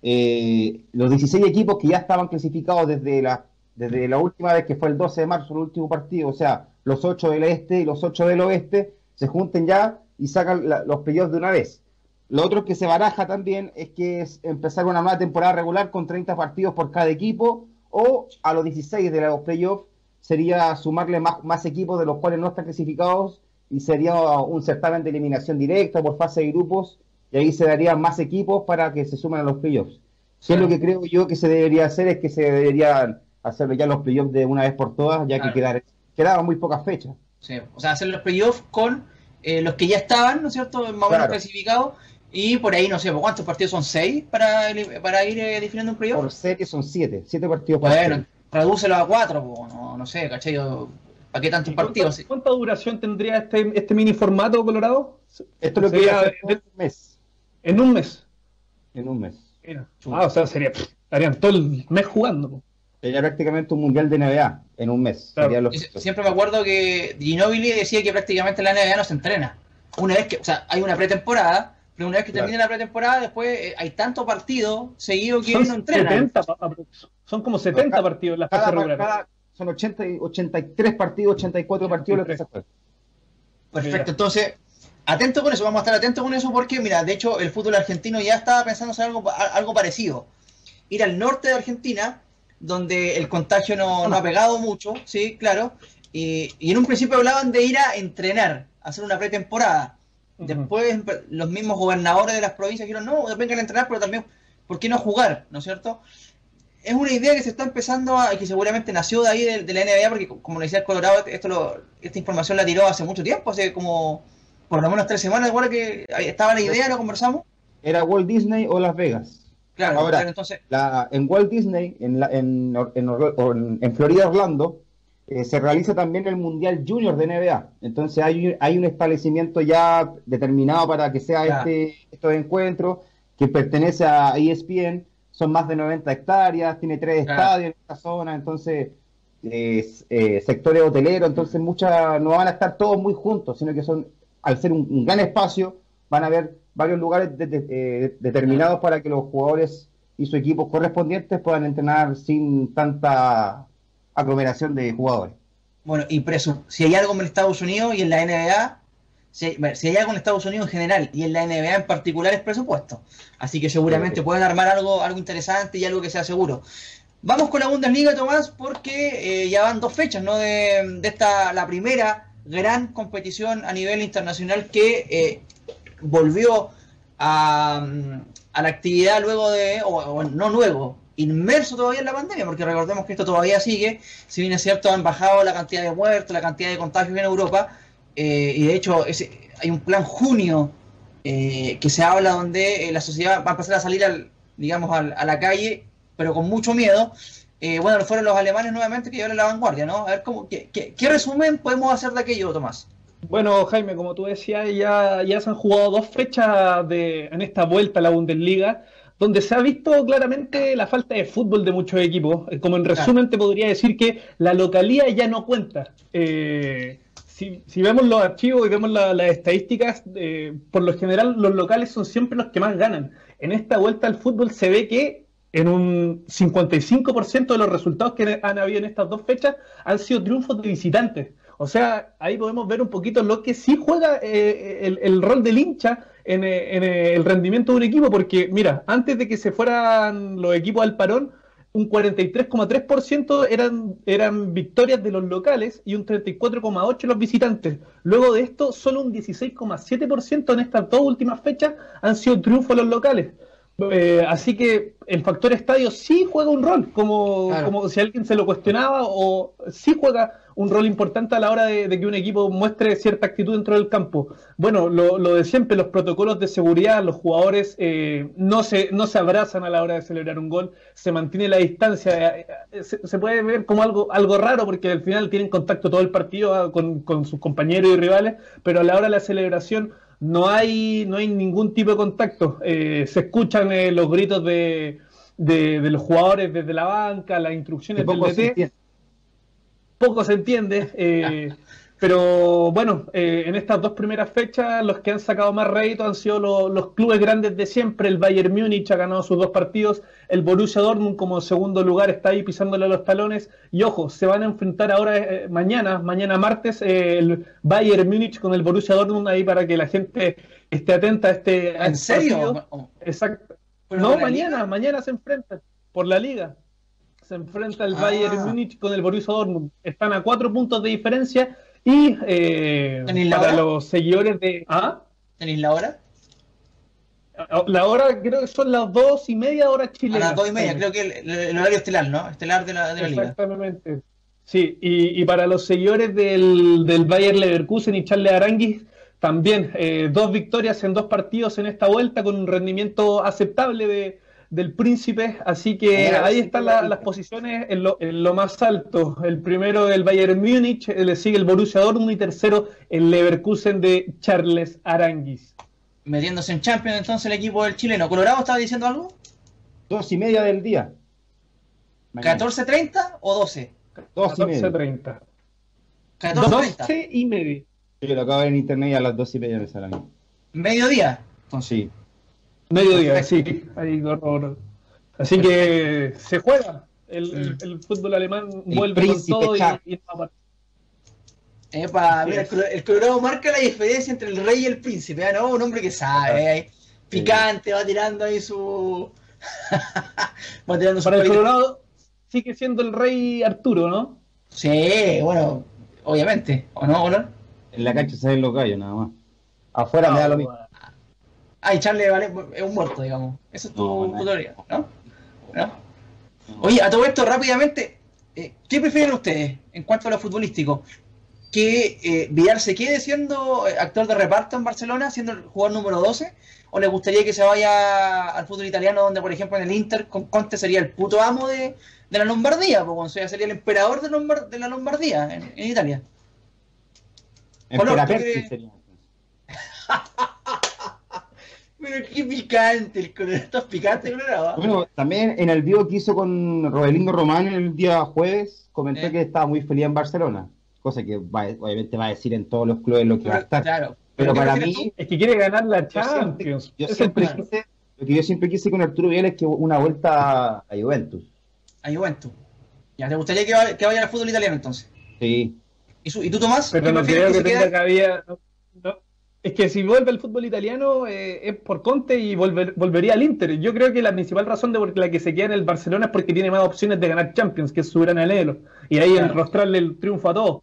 eh, los 16 equipos que ya estaban clasificados desde la, desde la última vez que fue el 12 de marzo, el último partido, o sea, los 8 del este y los 8 del oeste, se junten ya y sacan los playoffs de una vez. Lo otro que se baraja también es que es empezar una nueva temporada regular con 30 partidos por cada equipo o a los 16 de los playoffs sería sumarle más, más equipos de los cuales no están clasificados y sería un certamen de eliminación directa por fase de grupos y ahí se darían más equipos para que se sumen a los playoffs. ¿Qué es lo que creo yo que se debería hacer? Es que se deberían hacerlo ya los playoffs de una vez por todas, ya Claro. que quedaban muy pocas fechas. sí, o sea, hacer los playoffs con eh, los que ya estaban, ¿no es cierto? Más o menos Claro. clasificados. Y por ahí, no sé, ¿por ¿cuántos partidos son? ¿Seis para, para ir eh, definiendo un playoff? Por serie son siete, siete partidos por Bueno, redúcelo a cuatro, po, no, no sé, ¿cachai? ¿Para qué tantos ¿Y cuánta- partidos? ¿Cuánta duración tendría este, este mini formato Colorado? Esto lo Sería quería hacer de- en un mes. En un mes. En un mes. Mira. Ah, o sea, sería. pff, Estarían todo el mes jugando. Sería prácticamente un mundial de NBA en un mes. Claro. Los- siempre me acuerdo que Ginobili decía que prácticamente la NBA no se entrena. Una vez que, o sea, hay una pretemporada, pero una vez que Claro. termina la pretemporada, después eh, hay tantos partidos seguidos que Son, no entrenan. 70, pa- aprox. son como 70 Cada- partidos en las cada, fases regulares. cada- son 80, y- 83 partidos, 84 partidos los que se juegan. Perfecto, entonces atento con eso, vamos a estar atentos con eso porque, mira, de hecho el fútbol argentino ya estaba pensando hacer algo, algo parecido. Ir al norte de Argentina, donde el contagio no, no ha pegado mucho, sí, claro, y, y, en un principio hablaban de ir a entrenar, a hacer una pretemporada. Después los mismos gobernadores de las provincias dijeron, no, vengan a entrenar, pero también, ¿por qué no jugar? ¿No es cierto? Es una idea que se está empezando a, que seguramente nació de ahí de, la NBA, porque como le decía el Colorado, esto lo, esta información la tiró hace mucho tiempo, hace como por lo menos tres semanas, igual que estaba la idea, lo conversamos. Era Walt Disney o Las Vegas. Claro, Ahora, entonces... en Walt Disney, en, en, en, Florida, Orlando, eh, se realiza también el Mundial Junior de NBA. Entonces hay, hay un establecimiento ya determinado para que sea este estos encuentros, que pertenece a ESPN, son más de 90 hectáreas, tiene tres estadios en esta zona, entonces eh, sectores hoteleros, entonces muchas no van a estar todos muy juntos, sino que son al ser un, gran espacio, van a haber varios lugares eh, determinados para que los jugadores y sus equipos correspondientes puedan entrenar sin tanta aglomeración de jugadores. Bueno, y si hay algo en Estados Unidos y en la NBA, si, hay algo en Estados Unidos en general y en la NBA en particular es presupuesto. Así que seguramente pueden armar algo, algo interesante y algo que sea seguro. Vamos con la Bundesliga, Tomás, porque eh, ya van dos fechas, ¿no? De, de esta, la primera gran competición a nivel internacional que eh, volvió a, a, la actividad luego de, o, no luego, inmerso todavía en la pandemia, porque recordemos que esto todavía sigue, si bien es cierto han bajado la cantidad de muertos, la cantidad de contagios en Europa, eh, y de hecho ese, hay un plan junio eh, que se habla donde la sociedad va a empezar a salir al, digamos a la calle, pero con mucho miedo, eh, bueno, fueron los alemanes nuevamente que llevaron la vanguardia, ¿no? A ver, cómo, qué, qué, resumen podemos hacer de aquello, Tomás? Bueno, Jaime, como tú decías, ya, ya se han jugado dos fechas de, en esta vuelta a la Bundesliga, donde se ha visto claramente la falta de fútbol de muchos equipos. Eh, como en resumen te podría decir que la localía ya no cuenta. Eh, si, vemos los archivos y vemos las estadísticas, por lo general los locales son siempre los que más ganan. En esta vuelta al fútbol se ve que en un 55% de los resultados que han habido en estas dos fechas han sido triunfos de visitantes. O sea, ahí podemos ver un poquito lo que sí juega eh, el, rol del hincha en, eh, en, eh, el rendimiento de un equipo, porque mira, antes de que se fueran los equipos al parón, un 43,3% eran, eran victorias de los locales y un 34,8% los visitantes. Luego de esto, solo un 16,7% en estas dos últimas fechas han sido triunfos los locales. Eh, así que el factor estadio sí juega un rol, como, como si alguien se lo cuestionaba, o sí juega un rol importante a la hora de, que un equipo muestre cierta actitud dentro del campo. Bueno, lo, de siempre, los protocolos de seguridad, los jugadores eh, no, se, no se abrazan a la hora de celebrar un gol, se mantiene la distancia, eh, se, puede ver como algo, algo raro porque al final tienen contacto todo el partido ah, con, con sus compañeros y rivales, pero a la hora de la celebración no hay, no hay ningún tipo de contacto. Eh, se escuchan eh, los gritos de, de, los jugadores desde la banca, las instrucciones del DT. Poco se entiende. Eh, pero bueno, eh, en estas dos primeras fechas los que han sacado más rédito han sido los clubes grandes de siempre. El Bayern Múnich ha ganado sus dos partidos. El Borussia Dortmund como segundo lugar está ahí pisándole los talones. Y ojo, se van a enfrentar ahora eh, mañana, mañana martes, eh, el Bayern Múnich con el Borussia Dortmund ahí para que la gente esté atenta a este... ¿En serio? Exacto. no, mañana, mañana se enfrentan por la liga se enfrenta el Bayern ah. Múnich con el Borussia Dortmund. Están a cuatro puntos de diferencia y eh, para los seguidores de. ¿Ah? ¿Tenéis la hora? Ah, la hora creo que son las dos y media horas chilenas. A las dos y media, creo que el, horario estelar, ¿no? Estelar de la, de la Exactamente. Sí, y, y, para los seguidores del, del Bayer Leverkusen y Charles Aranguis, también eh, dos victorias en dos partidos en esta vuelta con un rendimiento aceptable de, del Príncipe, así que ahí están las posiciones en lo, más alto. El primero del Bayern Múnich, le sigue el Borussia Dortmund y tercero el Leverkusen de Charles Aranguis. Metiéndose en Champions entonces el equipo del chileno. ¿Colorado estaba diciendo algo? Dos y media del día. ¿14.30 o 12? 14.30. 12 y media. Yo lo acabo de ver en internet a las dos y media de la ¿Mediodía? Sí. Mediodía, sí, ahí Así que se juega. El, el, fútbol alemán vuelve con todo y, Epa, mira, el, colo- el Colorado marca la diferencia entre el rey y el príncipe, ¿ah, ¿no? Un hombre que sabe, ahí, picante, va tirando ahí su... va tirando su... Para el. Colorado sigue siendo el rey Arturo, ¿no? Sí, bueno, obviamente, ¿o no, Olor? En la cancha se ven los gallos nada más. Afuera me da lo mismo. Ah, y Charles vale, es un muerto, digamos. Eso es tu, No, tu no. teoría, ¿no? ¿No? Oye, a todo esto rápidamente, eh, ¿qué prefieren ustedes en cuanto a lo futbolístico? ¿Que eh, Vidal se quede siendo eh, actor de reparto en Barcelona, siendo el jugador número 12? ¿O les gustaría que se vaya al fútbol italiano, donde por ejemplo en el Inter con Conte sería el puto amo de, de la Lombardía? Pues, o sea, sería el emperador de, Lombard- de la Lombardía en, en Italia. Color, sería. Pero qué picante, el colorado, picante, colorado. Bueno, también en el video que hizo con Robelindo Román el día jueves, comentó Eh. que estaba muy feliz en Barcelona. Cosa que va- obviamente va a decir en todos los clubes lo que va a estar. Claro. Pero ¿qué para mí, Es que quiere ganar la Yo siempre- Champions. yo Es el siempre principio. quise, lo que yo siempre quise con Arturo Vidal es que una vuelta a Juventus. A Juventus. Ya, ¿te gustaría que, va- que vaya al fútbol italiano entonces? Sí. ¿Y, su- y tú, Tomás? Pero ¿Qué no creo que tenga cabida. no- no. Es que si vuelve al fútbol italiano eh, es por Conte y volver- volvería al Inter. Yo creo que la principal razón de por la que se queda en el Barcelona es porque tiene más opciones de ganar Champions, que es su gran anhelo. Y ahí Claro. enrostrarle el triunfo a todos.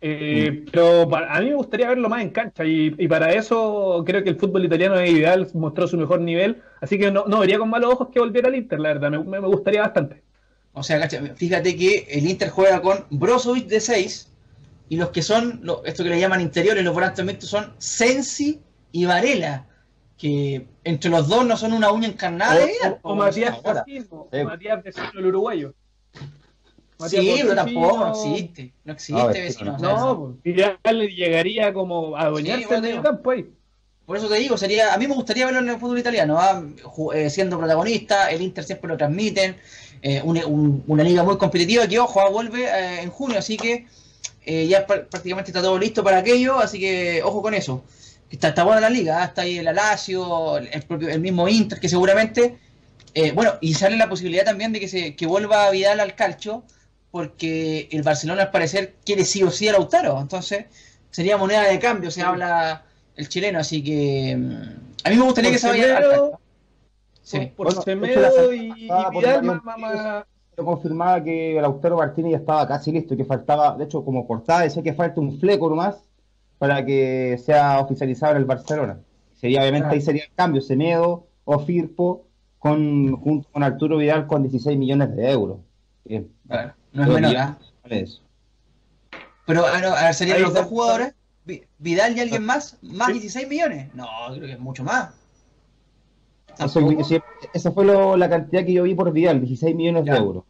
Eh, Pero para- a mí me gustaría verlo más en cancha y, y para eso creo que el fútbol italiano es ideal, mostró su mejor nivel. Así que no, no vería con malos ojos que volviera al Inter, la verdad. Me, me- gustaría bastante. O sea, fíjate que el Inter juega con Brozovic de 6 y los que son, lo- esto que le llaman interiores, los volantes mixtos son Sensi y Varela, que entre los dos no son una uña encarnada de O, Matías. Vecino, Sí. o Matías Vecino, el uruguayo. Matías Sí, pero Vecino. tampoco no existe, no existe No, vecino. o sea, No, pues, Vidal le llegaría como a Sí, adueñarse bueno, el medio campo ahí. Por eso te digo, sería, a mí me gustaría verlo en el fútbol italiano, ¿ah? Eh, siendo protagonista, el Inter siempre lo transmiten, eh, un- un- una liga muy competitiva que, ojo, ah, vuelve eh, en junio, así que eh, ya pr- prácticamente está todo listo para aquello, así que ojo con eso. Está, está buena la liga, ¿ah? está ahí el Alacio, el, propio, el mismo Inter, que seguramente, eh, bueno, y sale la posibilidad también de que, se, que vuelva Vidal al calcio, porque el Barcelona al parecer quiere sí o sí a Lautaro, entonces sería moneda de cambio, se habla el chileno, así que mm, a mí me gustaría que se vaya al Semedo, calcio. Sí. por Bueno, Semedo hecho, la y, y por Vidal, confirmaba que Lautaro Martínez ya estaba casi listo, que faltaba, de hecho, como portada decía que falta un fleco nomás para que sea oficializado en el Barcelona. Sería, obviamente, ahí sería el cambio, Semedo o Firpo con, junto con Arturo Vidal con 16 millones de euros. Bien. No es menor, ¿ah? Vale eso. Pero ah, no, a ver, serían los dos jugadores, Vi- Vidal y alguien más, más 16 millones. No, creo que es mucho más. Esa fue lo- la cantidad que yo vi por Vidal, 16 millones Ya. de euros.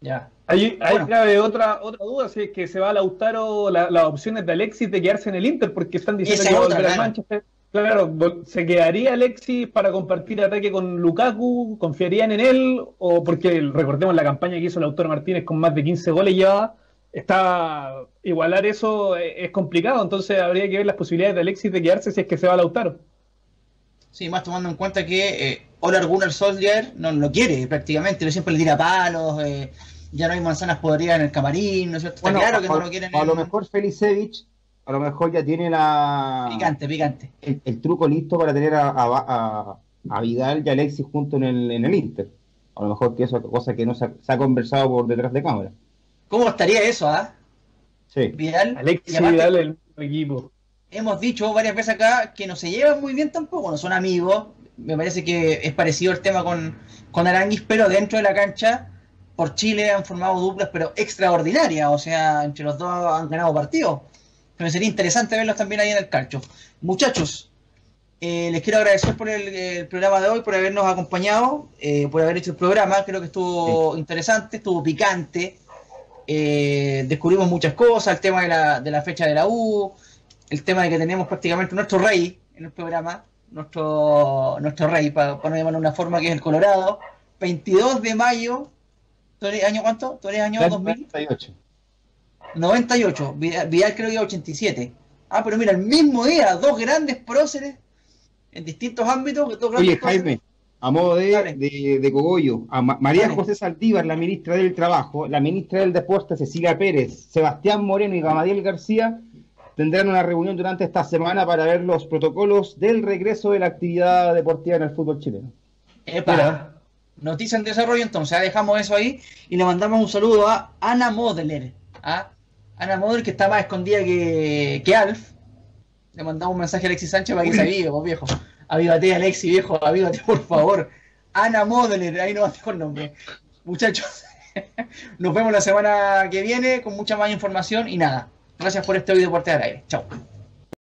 Ya. Ahí, ahí Bueno. cabe otra, otra duda, si es que se va a Lautaro la- las opciones de Alexis de quedarse en el Inter, porque están diciendo Esa que va a volver al claro. Manchester. Claro, ¿se quedaría Alexis para compartir ataque con Lukaku? ¿Confiarían en él? O porque recordemos la campaña que hizo Lautaro Martínez con más de 15 goles ya está igualar eso es, es complicado, entonces habría que ver las posibilidades de Alexis de quedarse si es que se va a Lautaro. Sí, más tomando en cuenta que eh, Olar Gunnar Solskjaer no lo quiere prácticamente, siempre le tira palos, eh, ya no hay manzanas podridas en el camarín, ¿no es cierto? Está Bueno, claro que a, no lo quieren. a lo mejor Felicevich, a lo mejor ya tiene la Picante, picante. el, el truco listo para tener a, a, a- a Vidal y Alexis juntos en el, en el Inter. A lo mejor que eso es cosa que no se ha, se ha conversado por detrás de cámara. ¿Cómo estaría eso, ah? Sí. Vidal. Alexis y aparte, Vidal el mismo equipo. Hemos dicho varias veces acá que no se llevan muy bien tampoco, no son amigos. Me parece que es parecido el tema con, con Aranguis, pero dentro de la cancha, por Chile han formado duplas, pero extraordinarias. O sea, entre los dos han ganado partidos. Pero sería interesante verlos también ahí en el calcho. Muchachos, eh, les quiero agradecer por el, el programa de hoy, por habernos acompañado, eh, por haber hecho el programa. Creo que estuvo interesante, estuvo picante. Eh, descubrimos muchas cosas, el tema de la, de la fecha de la U, el tema de que tenemos prácticamente nuestro rey en el programa, nuestro, nuestro rey, para llamarlo de una forma, que es el Colorado. 22 de mayo, ¿tú eres año cuánto? ¿Tú eres año 2000? 98. 98, Vidal, Vidal creo que 87. Ah, pero mira, el mismo día, dos grandes próceres en distintos ámbitos. Dos grandes Oye, próceres. Jaime, a modo de, de, cogollo, a María José Saldívar, la ministra del Trabajo, la ministra del Deporte, Cecilia Pérez, Sebastián Moreno y Gamadiel García, tendrán una reunión durante esta semana para ver los protocolos del regreso de la actividad deportiva en el fútbol chileno. Epa, noticia en desarrollo, entonces dejamos eso ahí y le mandamos un saludo a Ana Modler. ¿ah? Ana Modler, que está más escondida que, que Alf. Le mandamos un mensaje a Alexis Sánchez para que se avive, pues, viejo. Avívate, Alexi, viejo, avívate, por favor. Ana Modler, ahí no va el nombre. Muchachos, nos vemos la semana que viene con mucha más información y nada. Gracias por este video por al aire. Chao.